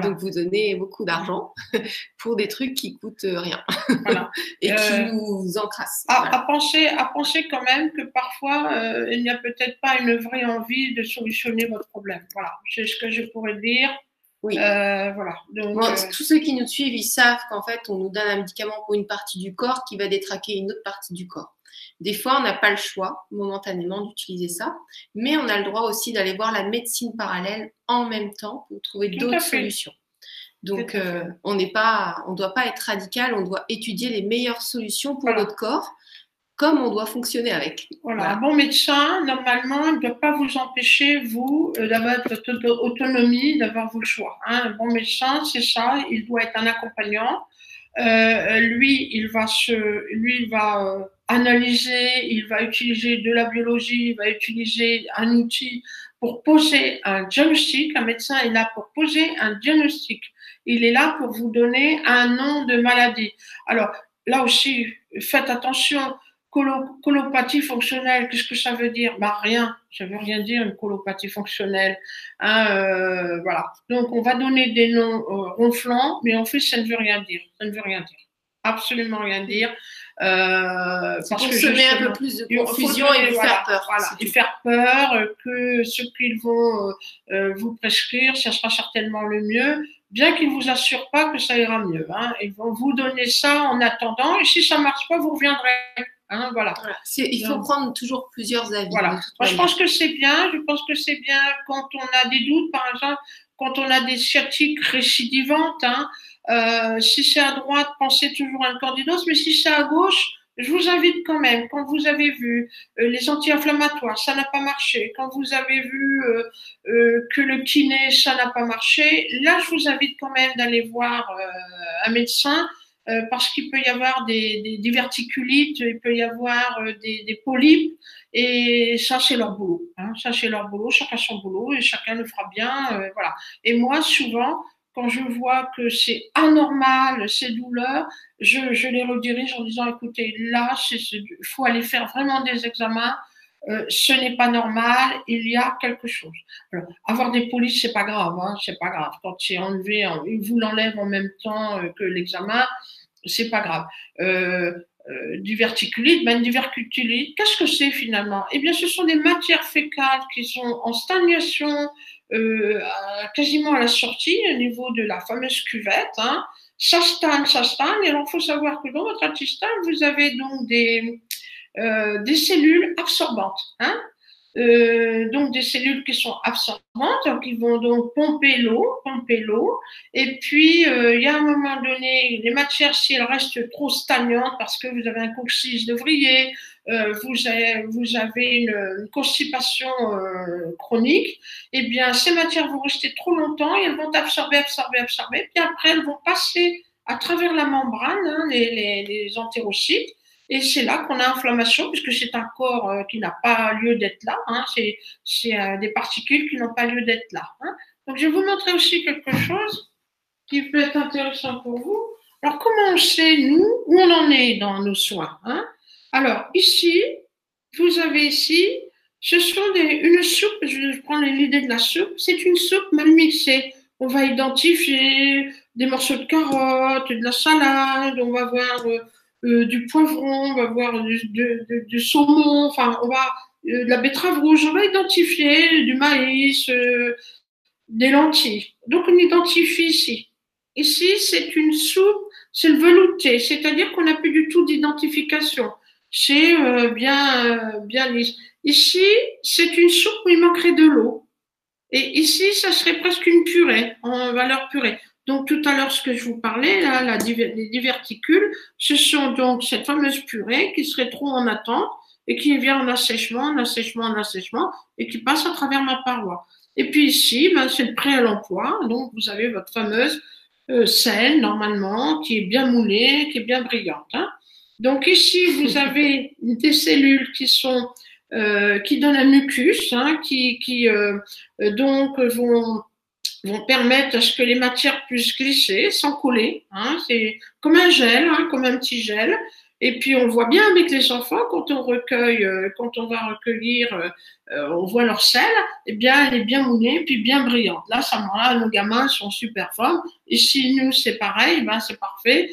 Donc vous donnez beaucoup d'argent pour des trucs qui coûtent rien et qui euh, nous encrassent. À, penser, à penser quand même que parfois euh, il n'y a peut-être pas une vraie envie de solutionner votre problème. Voilà, c'est ce que je pourrais dire. Oui. Euh, voilà. Donc, tous ceux qui nous suivent, ils savent qu'en fait, on nous donne un médicament pour une partie du corps qui va détraquer une autre partie du corps. Des fois, on n'a pas le choix momentanément d'utiliser ça, mais on a le droit aussi d'aller voir la médecine parallèle en même temps pour trouver d'autres solutions. Donc, euh, on n'est pas, on doit pas être radical, on doit étudier les meilleures solutions pour notre corps, comme on doit fonctionner avec. Voilà. Un bon médecin, normalement, ne doit pas vous empêcher, vous, euh, d'avoir votre autonomie, d'avoir vos choix. Hein. Un bon médecin, c'est ça, il doit être un accompagnant. Euh, lui, il va se, lui, il va analyser, il va utiliser de la biologie, il va utiliser un outil pour poser un diagnostic. Un médecin est là pour poser un diagnostic. Il est là pour vous donner un nom de maladie. Alors là aussi, faites attention. Colopathie fonctionnelle, qu'est-ce que ça veut dire? Bah rien, ça veut rien dire une colopathie fonctionnelle. Hein, euh, voilà. Donc on va donner des noms euh, ronflants, mais en fait ça ne veut rien dire. Ça ne veut rien dire. Absolument rien dire. Euh, parce pour que semer un peu plus de confusion et vous faire peur. Voilà, et faire peur que ce qu'ils vont euh, vous prescrire, ça sera certainement le mieux, bien qu'ils vous assurent pas que ça ira mieux. Hein. Ils vont vous donner ça en attendant, et si ça marche pas, vous reviendrez. Hein, voilà. voilà. Il faut prendre toujours plusieurs avis. Voilà. Moi, je pense que c'est bien. Je pense que c'est bien quand on a des doutes, par exemple, quand on a des sciatiques récidivantes. Hein, euh, si c'est à droite, pensez toujours à une candidose, mais si c'est à gauche, je vous invite quand même, quand vous avez vu euh, les anti-inflammatoires, ça n'a pas marché, quand vous avez vu euh, euh que le kiné, ça n'a pas marché, là, je vous invite quand même d'aller voir euh, un médecin parce qu'il peut y avoir des, des, diverticulites, il peut y avoir des, des polypes, et ça, c'est leur boulot. Hein, ça, c'est leur boulot, chacun son boulot, et chacun le fera bien. voilà. Et moi, souvent, quand je vois que c'est anormal, ces douleurs, je, je, les redirige en disant, écoutez, là, il faut aller faire vraiment des examens. Euh, ce n'est pas normal, il y a quelque chose. Alors, avoir des polices, c'est pas grave, hein, c'est pas grave. Quand c'est enlevé, ils vous l'enlèvent en même temps euh, que l'examen, c'est pas grave. Euh, euh, diverticulite, ben, diverticulite, qu'est-ce que c'est finalement? Eh bien, ce sont des matières fécales qui sont en stagnation, euh, quasiment à la sortie, au niveau de la fameuse cuvette. Hein. Ça stagne, ça stagne. Et alors, il faut savoir que dans votre intestin, vous avez donc des, euh, des cellules absorbantes. Hein. Euh, donc des cellules qui sont absorbantes, qui vont donc pomper l'eau, pomper l'eau. Et puis, euh, il y a un moment donné, les matières, si elles restent trop stagnantes, parce que vous avez un coccyx de euh, vous, avez, vous avez une, constipation euh, chronique, eh bien, ces matières vont rester trop longtemps et elles vont absorber, absorber, absorber. Puis après, elles vont passer à travers la membrane, hein, les, les, les entérocytes. Et c'est là qu'on a inflammation, puisque c'est un corps euh, qui n'a pas lieu d'être là. Hein, c'est euh, des particules qui n'ont pas lieu d'être là. Hein. Donc, je vais vous montrer aussi quelque chose qui peut être intéressant pour vous. Alors, comment on sait, nous, où on en est dans nos soins hein? Alors, ici, vous avez ici, ce sont des, une soupe, je prends l'idée de la soupe, c'est une soupe mal mixée. On va identifier des morceaux de carottes, de la salade, on va voir euh, euh, du poivron, on va voir du, saumon, enfin, on va euh, de la betterave rouge, on va identifier du maïs, euh, des lentilles. Donc, on identifie ici. Ici, c'est une soupe, c'est le velouté, c'est-à-dire qu'on n'a plus du tout d'identification. C'est bien, bien lisse. Ici, c'est une soupe où il manquerait de l'eau. Et ici, ça serait presque une purée, en valeur purée. Donc tout à l'heure, ce que je vous parlais, là, la, les diverticules, ce sont donc cette fameuse purée qui serait trop en attente et qui vient en assèchement, en assèchement, en assèchement et qui passe à travers ma paroi. Et puis ici, ben, c'est le prêt à l'emploi. Donc vous avez votre fameuse euh, selle, normalement, qui est bien moulée, qui est bien brillante. Hein. Donc ici, vous avez des cellules qui sont euh, qui donnent un mucus, hein, qui, qui euh, donc vont vont permettre à ce que les matières puissent glisser sans couler. Hein, c'est comme un gel, hein, comme un petit gel. Et puis on voit bien avec les enfants quand on recueille, euh, quand on va recueillir, euh, euh, on voit leur sel, eh bien elle est bien moulée puis bien brillante. Là, ça là nos gamins sont super forts. Et si nous c'est pareil, ben c'est parfait.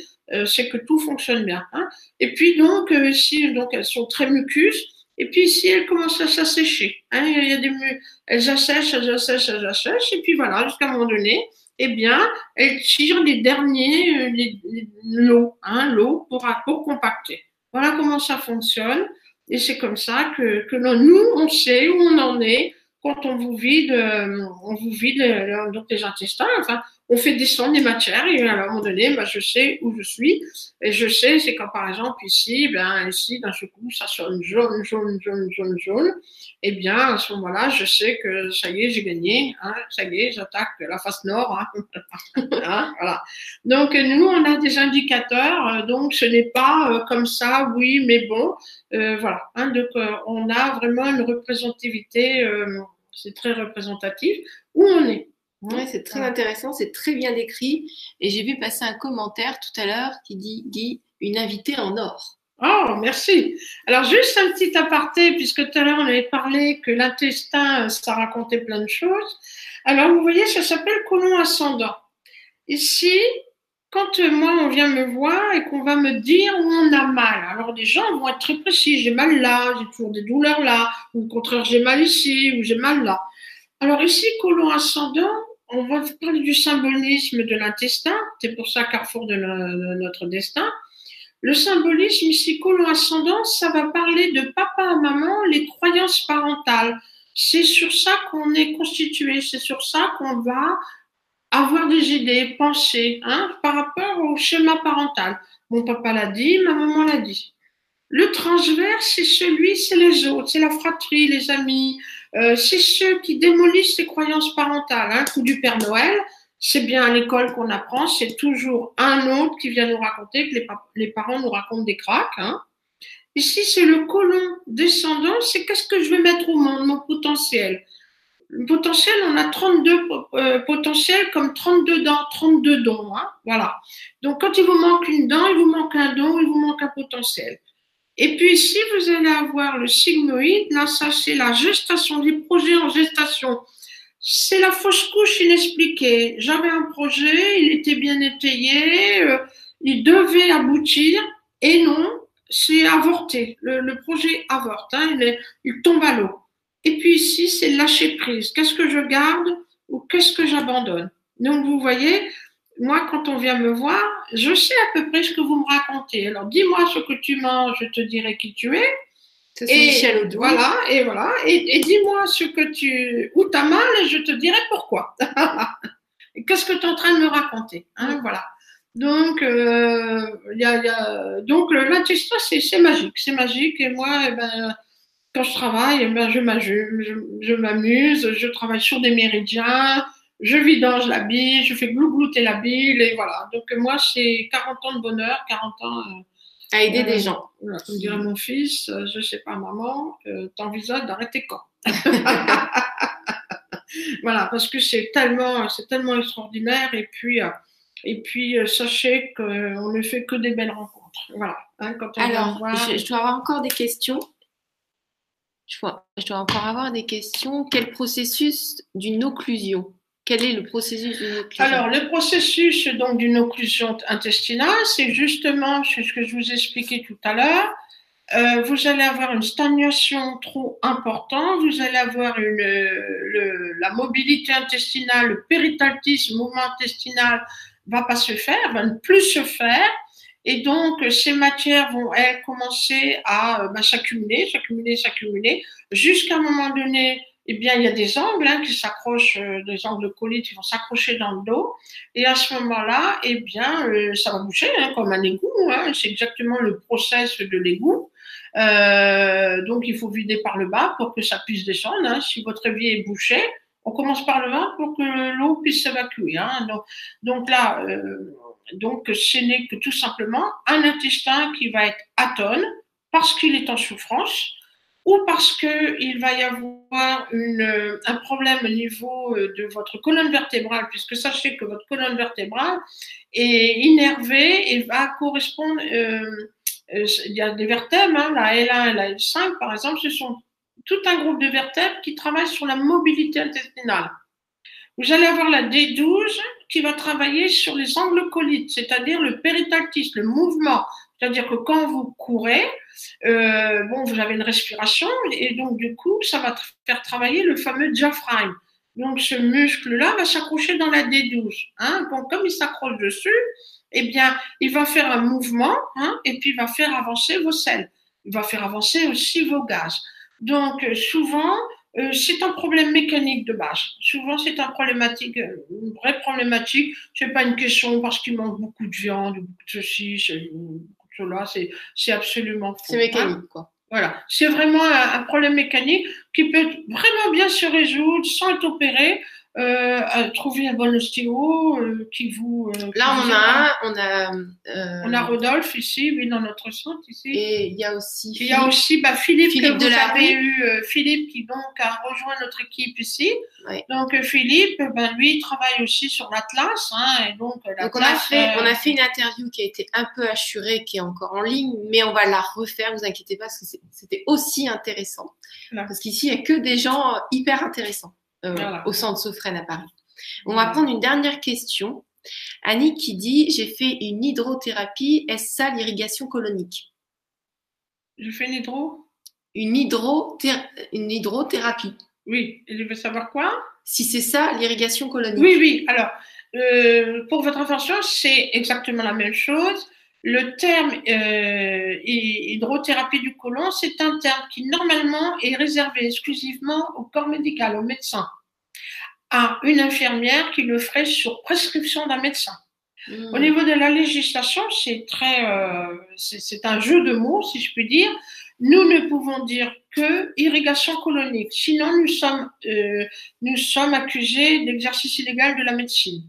c'est que tout fonctionne bien. Hein. Et puis donc si donc elles sont très mucus, et puis ici, elles commencent à s'assécher. Hein, il y a des, elles assèchent, elles assèchent, elles assèchent. Et puis voilà, jusqu'à un moment donné, eh bien, elles tirent les derniers, euh, l'eau, hein, l'eau pour, pour compacter. Voilà comment ça fonctionne. Et c'est comme ça que, que nous, on sait où on en est quand on vous vide, euh, on vous vide euh, donc les intestins. Enfin, on fait descendre des matières et à un moment donné, bah, je sais où je suis. Et je sais, c'est quand par exemple ici, ben, ici, d'un seul coup, ça sonne jaune, jaune, jaune, jaune, jaune. Eh bien, à ce moment-là, je sais que ça y est, j'ai gagné. Hein, ça y est, j'attaque la face nord. Hein. hein, voilà. Donc, nous, on a des indicateurs. Donc, ce n'est pas euh, comme ça, oui, mais bon. Euh, voilà. Hein, donc, euh, on a vraiment une représentativité, c'est très représentatif, où on est? Oui, c'est très intéressant, c'est très bien décrit. Et j'ai vu passer un commentaire tout à l'heure qui dit Guy, une invitée en or. Oh, merci. Alors, juste un petit aparté, puisque tout à l'heure on avait parlé que l'intestin, ça racontait plein de choses. Alors, vous voyez, ça s'appelle colon ascendant. Ici, quand moi on vient me voir et qu'on va me dire où on a mal, alors les gens vont être très précis. J'ai mal là, j'ai toujours des douleurs là, ou au contraire, j'ai mal ici, ou j'ai mal là. Alors, ici, colon ascendant, on va parler du symbolisme de l'intestin, c'est pour ça carrefour de, notre destin. Le symbolisme ici, colon ascendant, ça va parler de papa à maman, les croyances parentales. C'est sur ça qu'on est constitué, c'est sur ça qu'on va avoir des idées, penser, hein, par rapport au schéma parental. Mon papa l'a dit, ma maman l'a dit. Le transverse, c'est celui, c'est les autres, c'est la fratrie, les amis, euh, c'est ceux qui démolissent les croyances parentales. Hein. coup du Père Noël, c'est bien à l'école qu'on apprend, c'est toujours un autre qui vient nous raconter que les, parents nous racontent des cracks. Hein. Ici, c'est le colon descendant, c'est qu'est-ce que je vais mettre au monde, mon potentiel. Le potentiel, on a 32 euh, potentiels comme 32 dents, 32 dons. Hein. voilà. Donc, quand il vous manque une dent, il vous manque un don, il vous manque un potentiel. Et puis ici, vous allez avoir le sigmoïde. Là, ça, c'est la gestation, des projets en gestation. C'est la fausse couche inexpliquée. J'avais un projet, il était bien étayé, euh, il devait aboutir, et non, c'est avorté. Le, projet avorte, hein, il, il tombe à l'eau. Et puis ici, c'est lâcher prise. Qu'est-ce que je garde ou qu'est-ce que j'abandonne? Donc, vous voyez, moi, quand on vient me voir, je sais à peu près ce que vous me racontez. Alors, dis-moi ce que tu manges, je te dirai qui tu es. C'est Michel Voilà, et voilà. Et, dis-moi ce que tu, où t'as mal, et je te dirai pourquoi. Qu'est-ce que tu es en train de me raconter hein, Voilà. Donc, euh, y a, y a, donc l'intestin, c'est magique, c'est magique. Et moi, eh ben, quand je travaille, eh ben, je m'amuse, je, je, travaille sur des méridiens, je vidange la bile, je fais glouglouter la bile, et voilà. Donc, moi, c'est 40 ans de bonheur, 40 ans. Euh, à aider des gens. comme dirait mon fils, euh, je sais pas, maman, euh, t'envisages d'arrêter quand? Voilà, parce que c'est tellement, c'est tellement extraordinaire. Et puis, euh, et puis sachez qu'on ne fait que des belles rencontres. Voilà. Hein, quand on Alors, je, dois avoir encore des questions. Je dois, je dois encore avoir des questions. Quel processus d'une occlusion? Quel est le processus d'une occlusion Alors, le processus d'une occlusion intestinale, c'est justement ce que je vous ai expliqué tout à l'heure. Euh, vous allez avoir une stagnation trop importante, vous allez avoir une, la mobilité intestinale, le péristaltisme, mouvement intestinal va pas se faire, va ne plus se faire, et donc ces matières vont elles, commencer à bah, s'accumuler, s'accumuler, s'accumuler, jusqu'à un moment donné, eh bien, il y a des angles hein, qui s'accrochent, euh, des angles colites qui vont s'accrocher dans le dos. Et à ce moment-là, eh bien, euh, ça va boucher hein, comme un égout. Hein. C'est exactement le process de l'égout. Euh, donc, il faut vider par le bas pour que ça puisse descendre. Si votre évier est bouché, on commence par le bas pour que l'eau puisse s'évacuer. Donc, donc, là, donc, ce n'est que tout simplement un intestin qui va être atone parce qu'il est en souffrance ou parce qu'il va y avoir une, un problème au niveau euh, de votre colonne vertébrale, puisque sachez que votre colonne vertébrale est innervée et va correspondre. Euh, euh, il y a des vertèbres, hein, la L1 et la L5 par exemple, ce sont tout un groupe de vertèbres qui travaillent sur la mobilité intestinale. Vous allez avoir la D12 qui va travailler sur les angles colites, c'est-à-dire le péristaltisme, le mouvement. C'est-à-dire que quand vous courez, euh, bon, vous avez une respiration et donc du coup, ça va faire travailler le fameux diaphragme. Donc ce muscle-là va s'accrocher dans la D12. Hein. Donc comme il s'accroche dessus, eh bien, il va faire un mouvement hein, et puis il va faire avancer vos selles. Il va faire avancer aussi vos gaz. Donc souvent, euh, c'est un problème mécanique de base. Souvent, c'est un problématique, une vraie problématique. C'est pas une question parce qu'il manque beaucoup de viande, beaucoup de ceci, c'est absolument faux. C'est mécanique, quoi. Voilà, c'est vraiment un, problème mécanique qui peut vraiment bien se résoudre sans être opéré euh, à trouver un bon ostéo euh, qui vous. Euh, Là, on, a un, on a. On a Rodolphe ici, oui, dans notre centre ici. Et il y a aussi. Il y a aussi bah, Philippe, Philippe que vous avez eu, Philippe qui donc a rejoint notre équipe ici. Donc Philippe, ben, lui, il travaille aussi sur l'Atlas. Hein, et donc, donc on, a fait, on a fait une interview qui a été un peu assurée, qui est encore en ligne, mais on va la refaire, vous inquiétez pas, parce que c'était aussi intéressant. Parce qu'ici, il n'y a que des gens hyper intéressants. Euh, au centre Sophrène à Paris. On va prendre une dernière question. Annie qui dit J'ai fait une hydrothérapie, est-ce ça l'irrigation colonique? Je fais une hydro? Une, une hydrothérapie. Oui, et je veux savoir quoi? Si c'est ça l'irrigation colonique. Oui, oui. Alors, euh, pour votre information, c'est exactement la même chose. Le terme euh, hydrothérapie du côlon, c'est un terme qui normalement est réservé exclusivement au corps médical, au médecin, à une infirmière qui le ferait sur prescription d'un médecin. Au niveau de la législation, c'est très, euh, c'est un jeu de mots, si je puis dire. Nous ne pouvons dire que irrigation colonique. Sinon, nous sommes, euh, nous sommes accusés d'exercice illégal de la médecine.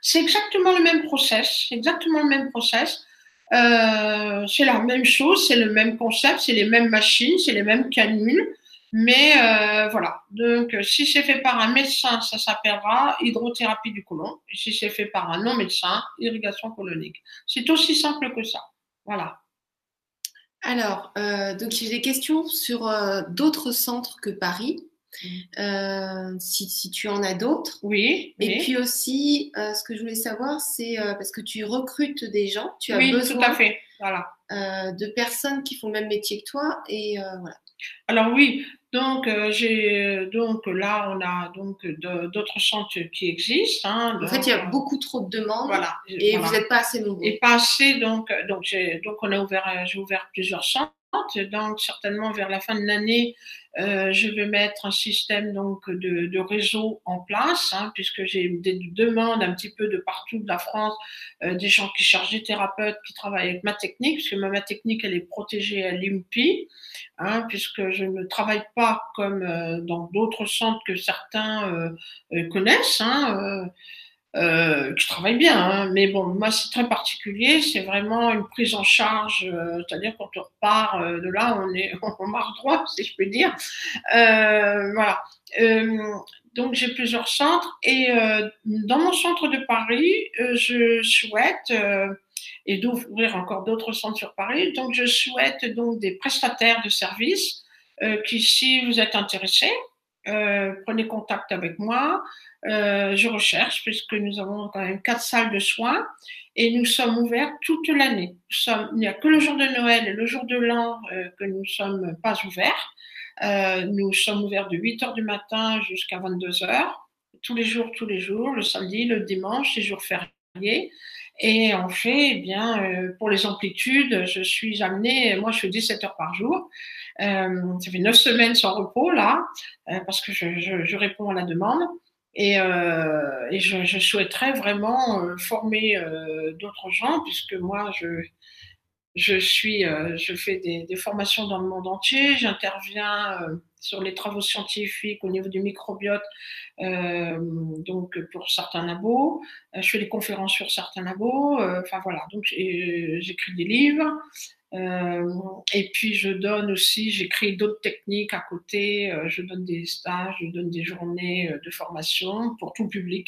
C'est exactement le même process, exactement le même process. Euh, c'est la même chose, c'est le même concept, c'est les mêmes machines, c'est les mêmes canules. Mais euh, voilà, donc si c'est fait par un médecin, ça s'appellera hydrothérapie du côlon. Et si c'est fait par un non-médecin, irrigation colonique. C'est aussi simple que ça. Voilà. Alors, euh, donc j'ai des questions sur euh, d'autres centres que Paris. Euh, si, si, tu en as d'autres. Oui. Et puis aussi, euh, ce que je voulais savoir, c'est euh, parce que tu recrutes des gens, tu as oui, besoin tout à fait. Voilà. de personnes qui font le même métier que toi. Et voilà. Alors oui, donc j'ai donc là on a donc d'autres centres qui existent. Hein, en fait, il y a beaucoup trop de demandes. Voilà. Et vous n'êtes pas assez nombreux. Et pas assez donc donc j'ai donc on a ouvert j'ai ouvert plusieurs centres. Donc, certainement vers la fin de l'année, euh, je vais mettre un système donc de, de réseau en place, hein, puisque j'ai des demandes un petit peu de partout de la France, euh, des gens qui cherchent des thérapeutes qui travaillent avec ma technique, puisque ma technique elle est protégée à l'IMPI, hein, puisque je ne travaille pas comme euh, dans d'autres centres que certains euh, euh, connaissent. Hein, euh, qui travaille bien, hein. mais bon, moi c'est très particulier, c'est vraiment une prise en charge, euh, c'est-à-dire quand on repart euh, de là, on est on marche droit, si je peux dire. Euh, voilà. Euh, donc j'ai plusieurs centres et dans mon centre de Paris, je souhaite et d'ouvrir encore d'autres centres sur Paris, donc je souhaite donc des prestataires de services qui, si vous êtes intéressés, prenez contact avec moi. Euh, je recherche puisque nous avons quand même quatre salles de soins et nous sommes ouverts toute l'année. il n'y a que le jour de Noël et le jour de l'an euh, que nous ne sommes pas ouverts. Euh, nous sommes ouverts de 8 heures du matin jusqu'à 22 heures, tous les jours, tous les jours, le samedi, le dimanche, les jours fériés. Et en fait, eh bien, euh, pour les amplitudes, je suis amenée, moi je fais 17 heures par jour. Euh, ça fait 9 semaines sans repos là, euh, parce que je, réponds à la demande. Et, euh, je, souhaiterais vraiment former d'autres gens, puisque moi, je, je, suis, je fais des, formations dans le monde entier. J'interviens sur les travaux scientifiques au niveau du microbiote, donc pour certains labos. je fais des conférences sur certains labos. Enfin voilà, donc j'écris des livres. Euh, et puis je donne aussi, j'écris d'autres techniques à côté, euh, je donne des stages, je donne des journées euh, de formation pour tout public,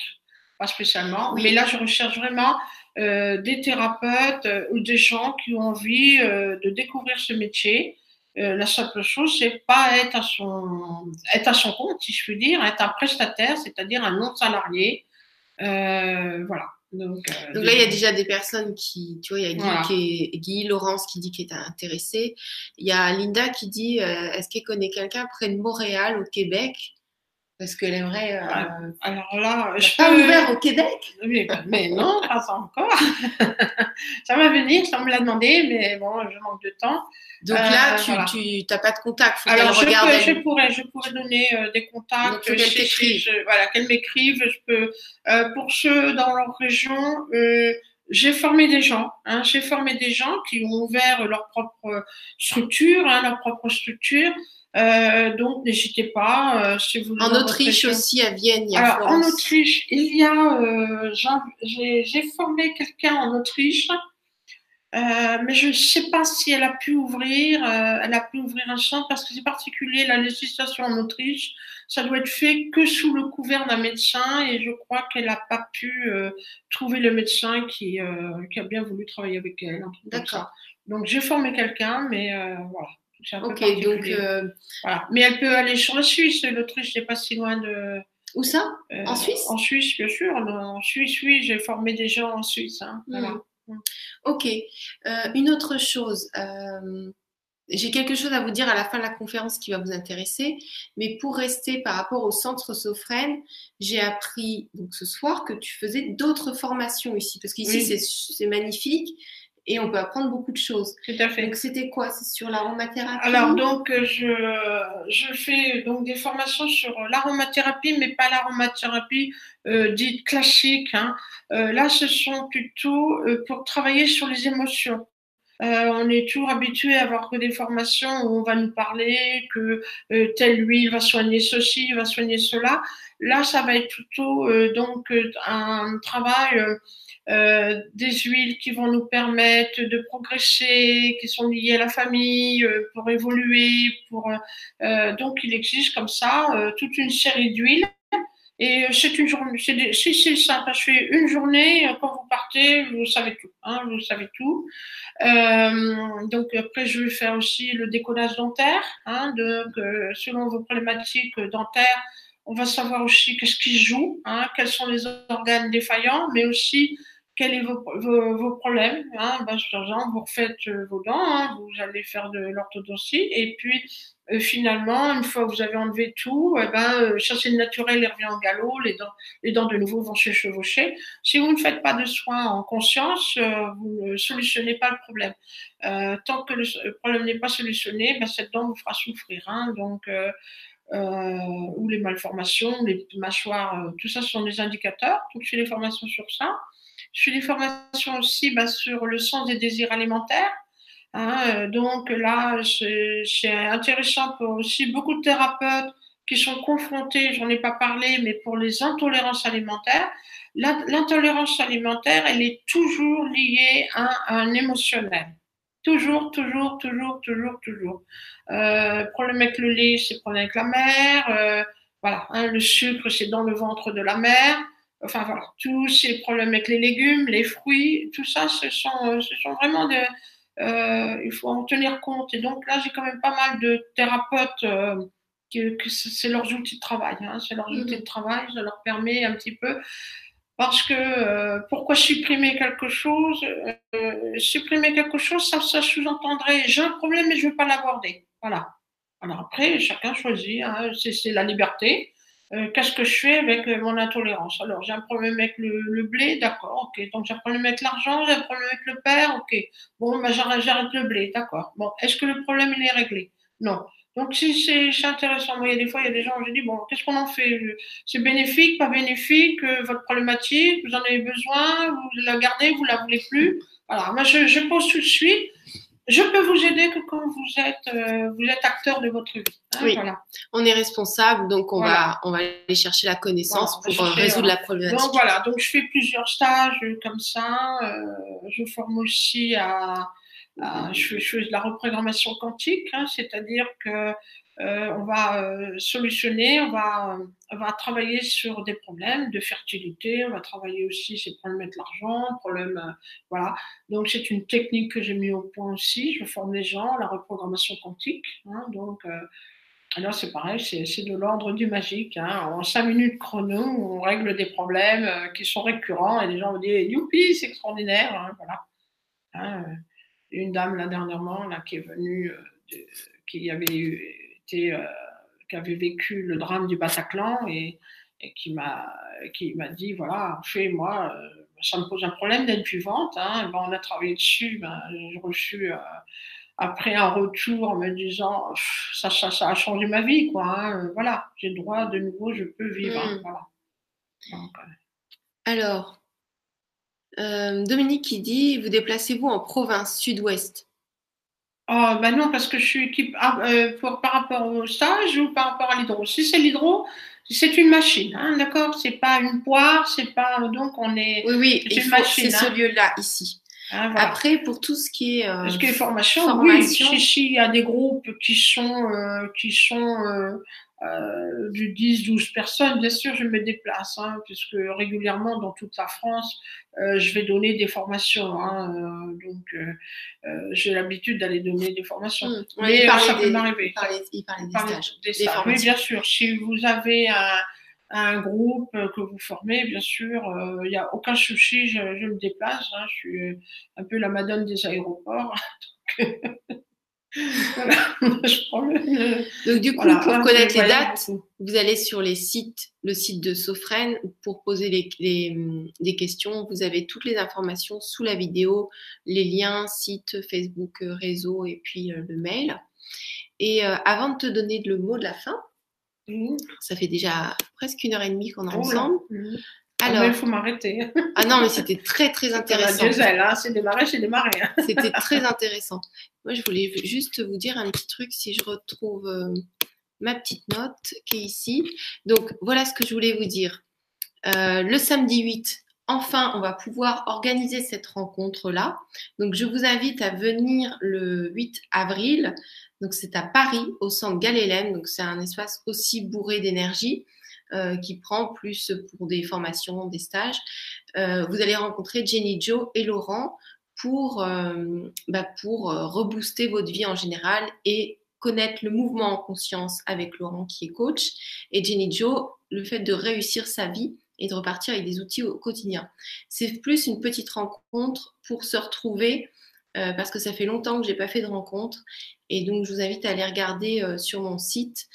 pas spécialement. Oui. Mais là, je recherche vraiment euh, des thérapeutes ou des gens qui ont envie de découvrir ce métier. la simple chose, c'est pas être à son être à son compte, si je puis dire, être un prestataire, c'est-à-dire un non salarié. voilà. Donc, euh, Donc, là, il y a déjà des personnes qui, tu vois, il y a Guy, voilà. qui est, Guy Laurence qui dit qu'il est intéressé. Il y a Linda qui dit, euh, est-ce qu'elle connaît quelqu'un près de Montréal, au Québec? Parce qu'elle aimerait. Euh, Alors là, je pas peux... ouvert au Québec? Mais, mais non, pas encore. ça va venir, ça me l'a demandé, mais bon, je manque de temps. Donc là, tu n'as voilà. pas de contact. Faut Alors, je, peux, je, pourrais, je pourrais donner euh, des contacts. qu'elle t'écrive. Voilà, qu'elle m'écrive. Je peux, euh, pour ceux dans leur région, euh, j'ai formé des gens. Hein, j'ai formé des gens qui ont ouvert leur propre structure, hein, leur propre structure. Euh, donc, n'hésitez pas. Euh, si vous en Autriche aussi, à Vienne, il y a Alors, En Autriche, il y a. Euh, j'ai formé quelqu'un en Autriche euh, mais je ne sais pas si elle a pu ouvrir, euh, elle a pu ouvrir un centre parce que c'est particulier, la législation en Autriche, ça doit être fait que sous le couvert d'un médecin et je crois qu'elle n'a pas pu euh, trouver le médecin qui, euh, qui, a bien voulu travailler avec elle. D'accord. Donc j'ai formé quelqu'un, mais euh, voilà. ok, donc voilà. Mais elle peut aller sur la Suisse, l'Autriche n'est pas si loin de. Où ça? En Suisse? En Suisse, bien sûr. En Suisse, oui, j'ai formé des gens en Suisse. Hein. Voilà. Mmh. Ok. Euh, une autre chose. Euh, j'ai quelque chose à vous dire à la fin de la conférence qui va vous intéresser, mais pour rester par rapport au centre Sophrène, j'ai appris donc ce soir que tu faisais d'autres formations ici, parce qu'ici oui. c'est magnifique et on peut apprendre beaucoup de choses. Tout à fait. Donc c'était quoi? C'est sur l'aromathérapie? Alors donc je je fais donc des formations sur l'aromathérapie, mais pas l'aromathérapie euh, dite classique. Hein. Euh, là, ce sont plutôt euh, pour travailler sur les émotions. Euh, on est toujours habitué à avoir que des formations où on va nous parler que euh, telle huile va soigner ceci, va soigner cela. Là, ça va être plutôt euh, donc un travail des huiles qui vont nous permettre de progresser, qui sont liées à la famille, pour évoluer. Pour, donc, il existe comme ça toute une série d'huiles. Et c'est une journée, c'est c'est simple, je fais une journée, quand vous partez, vous savez tout, hein, vous savez tout. Euh, donc après, je vais faire aussi le décollage dentaire, hein, donc euh, selon vos problématiques dentaires, on va savoir aussi qu'est-ce qui joue, hein, quels sont les organes défaillants, mais aussi quels sont vos, vos, problèmes hein, ben, Vous refaites euh, vos dents, hein, vous allez faire de l'orthodontie, et puis euh, finalement, une fois que vous avez enlevé tout, eh ben, euh, chasser le naturel, il revient en galop, les dents, les dents de nouveau vont se chevaucher. Si vous ne faites pas de soins en conscience, vous ne solutionnez pas le problème. tant que le problème n'est pas solutionné, ben, cette dent vous fera souffrir. Hein, donc, ou les malformations, les mâchoires, tout ça sont des indicateurs. Donc, je fais des formations sur ça. Je fais des formations aussi bah, sur le sens des désirs alimentaires. Hein, euh, donc là, c'est intéressant pour aussi beaucoup de thérapeutes qui sont confrontés, j'en ai pas parlé, mais pour les intolérances alimentaires. L'intolérance alimentaire, elle est toujours liée à un émotionnel. Toujours, toujours, toujours, toujours, toujours. Euh, problème avec le lait, c'est problème avec la mère. Euh, voilà, hein, le sucre, c'est dans le ventre de la mère enfin voilà, tous ces problèmes avec les légumes, les fruits, tout ça, ce sont, ce sont vraiment des, euh, il faut en tenir compte. Et donc là, j'ai quand même pas mal de thérapeutes euh, que, c'est leurs outils de travail. Hein, c'est leurs outils de travail, ça leur permet un petit peu. Parce que euh, pourquoi supprimer quelque chose euh, Supprimer quelque chose, ça, ça sous-entendrait j'ai un problème mais je ne veux pas l'aborder. Voilà. Alors après, chacun choisit, hein, c'est la liberté. Euh, qu'est-ce que je fais avec euh, mon intolérance? Alors, j'ai un problème avec le, blé, d'accord, ok. Donc, j'ai un problème avec l'argent, j'ai un problème avec le père, ok. Bon, ben, j'arrête le blé, d'accord. Bon, est-ce que le problème, il est réglé? Non. Donc, c'est intéressant, moi, il y a des fois, il y a des gens, je dis, bon, qu'est-ce qu'on en fait? C'est bénéfique, pas bénéfique, euh, votre problématique, vous en avez besoin, vous la gardez, vous la voulez plus? Voilà, moi, je pose tout de suite je peux vous aider que quand vous êtes, euh, vous êtes acteur de votre vie. Hein, oui. Voilà. On est responsable, donc on va, on va aller chercher la connaissance pour euh, résoudre la problématique. Donc voilà, donc je fais plusieurs stages comme ça. Euh, je forme aussi à, je, fais, de la reprogrammation quantique, hein, c'est-à-dire que euh, on va euh, solutionner, on va, on va travailler sur des problèmes de fertilité, on va travailler aussi ces problèmes de l'argent, problèmes, euh, voilà. Donc c'est une technique que j'ai mis au point aussi. Je forme les gens la reprogrammation quantique. Hein, donc alors c'est pareil, c'est de l'ordre du magique. Hein. En cinq minutes chrono, on règle des problèmes qui sont récurrents et les gens vont dire youpi, c'est extraordinaire. Hein, voilà. Une dame là dernièrement là qui est venue, qui avait eu euh, qui avait vécu le drame du Bataclan et, qui m'a qui m'a dit voilà en fait moi euh, ça me pose un problème d'être vivante hein. ben, on a travaillé dessus ben, j'ai reçu euh, après un retour me disant ça, ça, ça, a changé ma vie quoi hein. voilà j'ai le droit de nouveau je peux vivre hein. mmh. voilà. alors Dominique qui dit vous déplacez-vous en province sud-ouest? Oh, ben non, parce que je suis équipe ah, euh, pour, par rapport au stage ou par rapport à l'hydro? Si c'est l'hydro, c'est une machine, hein, d'accord? C'est pas une poire, c'est pas. Donc on est. Oui, oui, c'est ce hein. lieu-là, ici. Hein, Après, pour tout ce qui est. Euh, ce qui est formation, formation. oui, il y a des groupes qui sont, euh, qui sont euh, du 10-12 personnes, bien sûr, je me déplace, hein, puisque régulièrement dans toute la France, euh, je vais donner des formations. Hein, euh, donc, j'ai l'habitude d'aller donner des formations. Mmh. Mais ça peut m'arriver. Il parlait des stages. Des oui, bien sûr. Si vous avez un, un groupe que vous formez, bien sûr, il n'y a aucun souci, je, je me déplace. Hein, je suis un peu la madone des aéroports. Donc du coup, pour connaître les dates, vous allez sur les sites, le site de Sophren pour poser les, des questions. Vous avez toutes les informations sous la vidéo, les liens, site, Facebook, euh, réseau et puis euh, le mail. Et euh, avant de te donner le mot de la fin, mmh. ça fait déjà presque une heure et demie qu'on est ensemble. Mmh. Alors, il faut m'arrêter. Ah non, mais c'était très très intéressant. C'est démarré, c'est démarré. C'était très intéressant. Moi, je voulais juste vous dire un petit truc si je retrouve euh, ma petite note qui est ici. Donc, voilà ce que je voulais vous dire. Euh, le samedi 8, enfin, on va pouvoir organiser cette rencontre-là. Donc, je vous invite à venir le 8 avril. Donc, c'est à Paris, au centre Galélène. Donc, c'est un espace aussi bourré d'énergie. Euh, qui prend plus pour des formations, des stages. Euh, vous allez rencontrer Jenny Joe et Laurent pour, euh, bah, pour rebooster votre vie en général et connaître le mouvement en conscience avec Laurent qui est coach et Jenny Joe, le fait de réussir sa vie et de repartir avec des outils au quotidien. C'est plus une petite rencontre pour se retrouver parce que ça fait longtemps que je n'ai pas fait de rencontre. Et donc, je vous invite à aller regarder sur mon site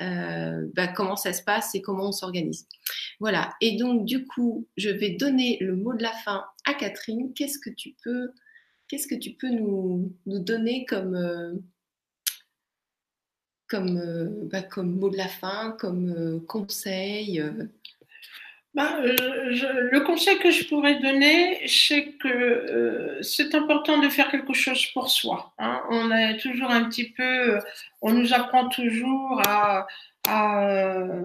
euh, bah, comment ça se passe et comment on s'organise. Voilà. Et donc, du coup, je vais donner le mot de la fin à Catherine. Qu'est-ce que tu peux, qu'est-ce que tu peux nous, donner comme, comme, bah, comme mot de la fin, comme conseil bah, euh, le conseil que je pourrais donner, c'est que euh, c'est important de faire quelque chose pour soi. Hein. On est toujours un petit peu, euh, on nous apprend toujours à,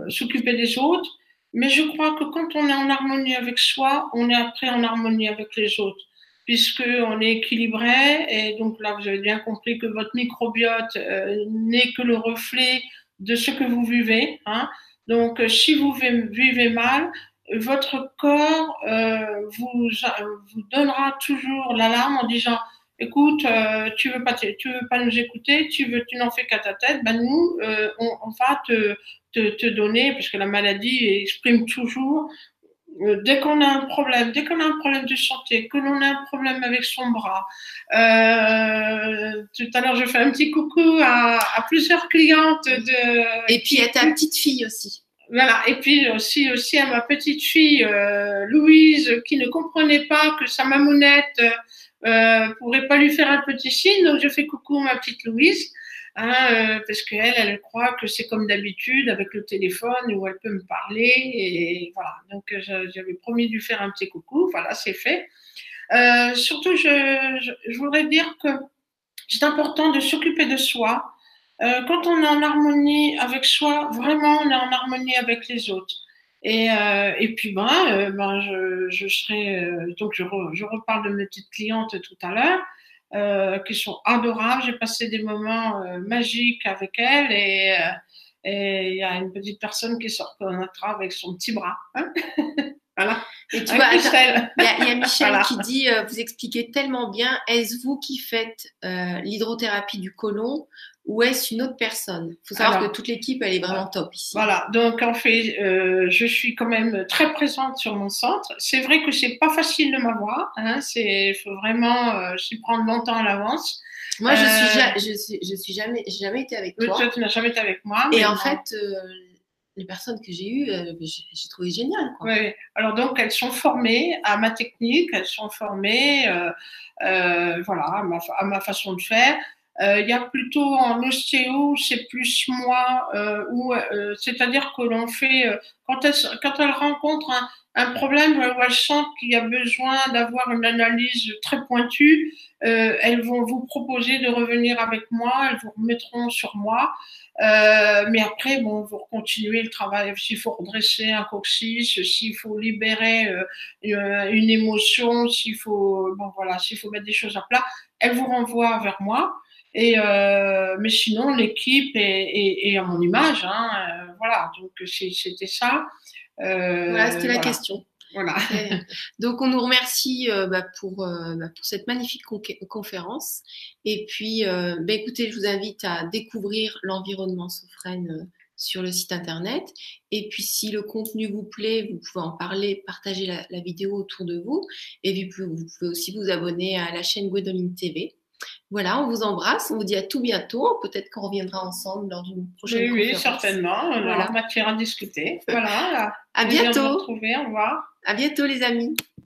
s'occuper des autres, mais je crois que quand on est en harmonie avec soi, on est après en harmonie avec les autres, puisque on est équilibré. Et donc là, vous avez bien compris que votre microbiote n'est que le reflet de ce que vous vivez. Hein. Donc, si vous vivez mal, votre corps euh, vous, vous donnera toujours l'alarme en disant écoute, euh, tu veux pas, tu veux pas nous écouter, tu veux, tu n'en fais qu'à ta tête. Ben nous, euh, on, on, va te, te, te, donner, parce que la maladie exprime toujours. Euh, dès qu'on a un problème, dès qu'on a un problème de santé, que l'on a un problème avec son bras. Euh, tout à l'heure, je fais un petit coucou à, à plusieurs clientes de. Et puis à ta petite fille aussi. Voilà. Et puis aussi, aussi à ma petite fille euh, Louise qui ne comprenait pas que sa mamounette euh, pourrait pas lui faire un petit signe. Donc je fais coucou ma petite Louise. Hein, euh, parce qu'elle, elle croit que c'est comme d'habitude avec le téléphone où elle peut me parler et voilà. Donc j'avais promis de lui faire un petit coucou, voilà, c'est fait. Euh, surtout, je, je, voudrais dire que c'est important de s'occuper de soi, euh, quand on est en harmonie avec soi, vraiment, on est en harmonie avec les autres. Et, euh, et puis, ben, euh, ben je, je serai. donc, je, je, reparle de mes petites clientes tout à l'heure, qui sont adorables. J'ai passé des moments magiques avec elles et il y a une petite personne qui sort reconnaîtra avec son petit bras. Hein voilà. Et tu vois, il y, y, a Michel qui dit, vous expliquez tellement bien, est-ce vous qui faites l'hydrothérapie du côlon ou est-ce une autre personne? Il faut savoir que toute l'équipe, elle est vraiment top ici. Voilà, donc en fait, euh, je suis quand même très présente sur mon centre. C'est vrai que c'est pas facile de m'avoir, hein, c'est faut vraiment euh, s'y prendre longtemps à l'avance. Moi, je suis, euh, je suis, je suis jamais, jamais été avec toi. Toi, tu n'as jamais été avec moi. Et en fait, euh, les personnes que j'ai eues, j'ai trouvé génial. Quoi. Oui. Alors donc, elles sont formées à ma technique, elles sont formées, voilà, à ma, à ma façon de faire. Euh, il y a plutôt en ostéo, c'est plus moi, euh, où, euh, c'est-à-dire que l'on fait, quand elle, quand elle rencontre un, un problème où elle sent qu'il y a besoin d'avoir une analyse très pointue, euh, elles vont vous proposer de revenir avec moi, elles vous remettront sur moi. Euh, mais après, bon, vous continuez le travail. S'il faut redresser un coccyx, s'il faut libérer euh, une émotion, s'il faut, bon voilà, s'il faut mettre des choses à plat, elles vous renvoient vers moi. Et euh, mais sinon, l'équipe est, à mon image. Hein, euh, voilà, donc c'était ça. Euh, voilà, c'était la question. Voilà. donc on nous remercie euh, bah, pour, euh, bah, pour cette magnifique conférence. Et puis, euh, bah, écoutez, je vous invite à découvrir l'environnement Sophrène sur le site internet. Et puis, si le contenu vous plaît, vous pouvez en parler, partager la, la vidéo autour de vous. Et puis, vous pouvez aussi vous abonner à la chaîne Gwendoline TV. Voilà, on vous embrasse, on vous dit à tout bientôt. Peut-être qu'on reviendra ensemble lors d'une prochaine oui, conférence. Oui, certainement. On voilà. matière à discuter. Voilà. à bientôt. Retrouver. Au revoir. À bientôt, les amis.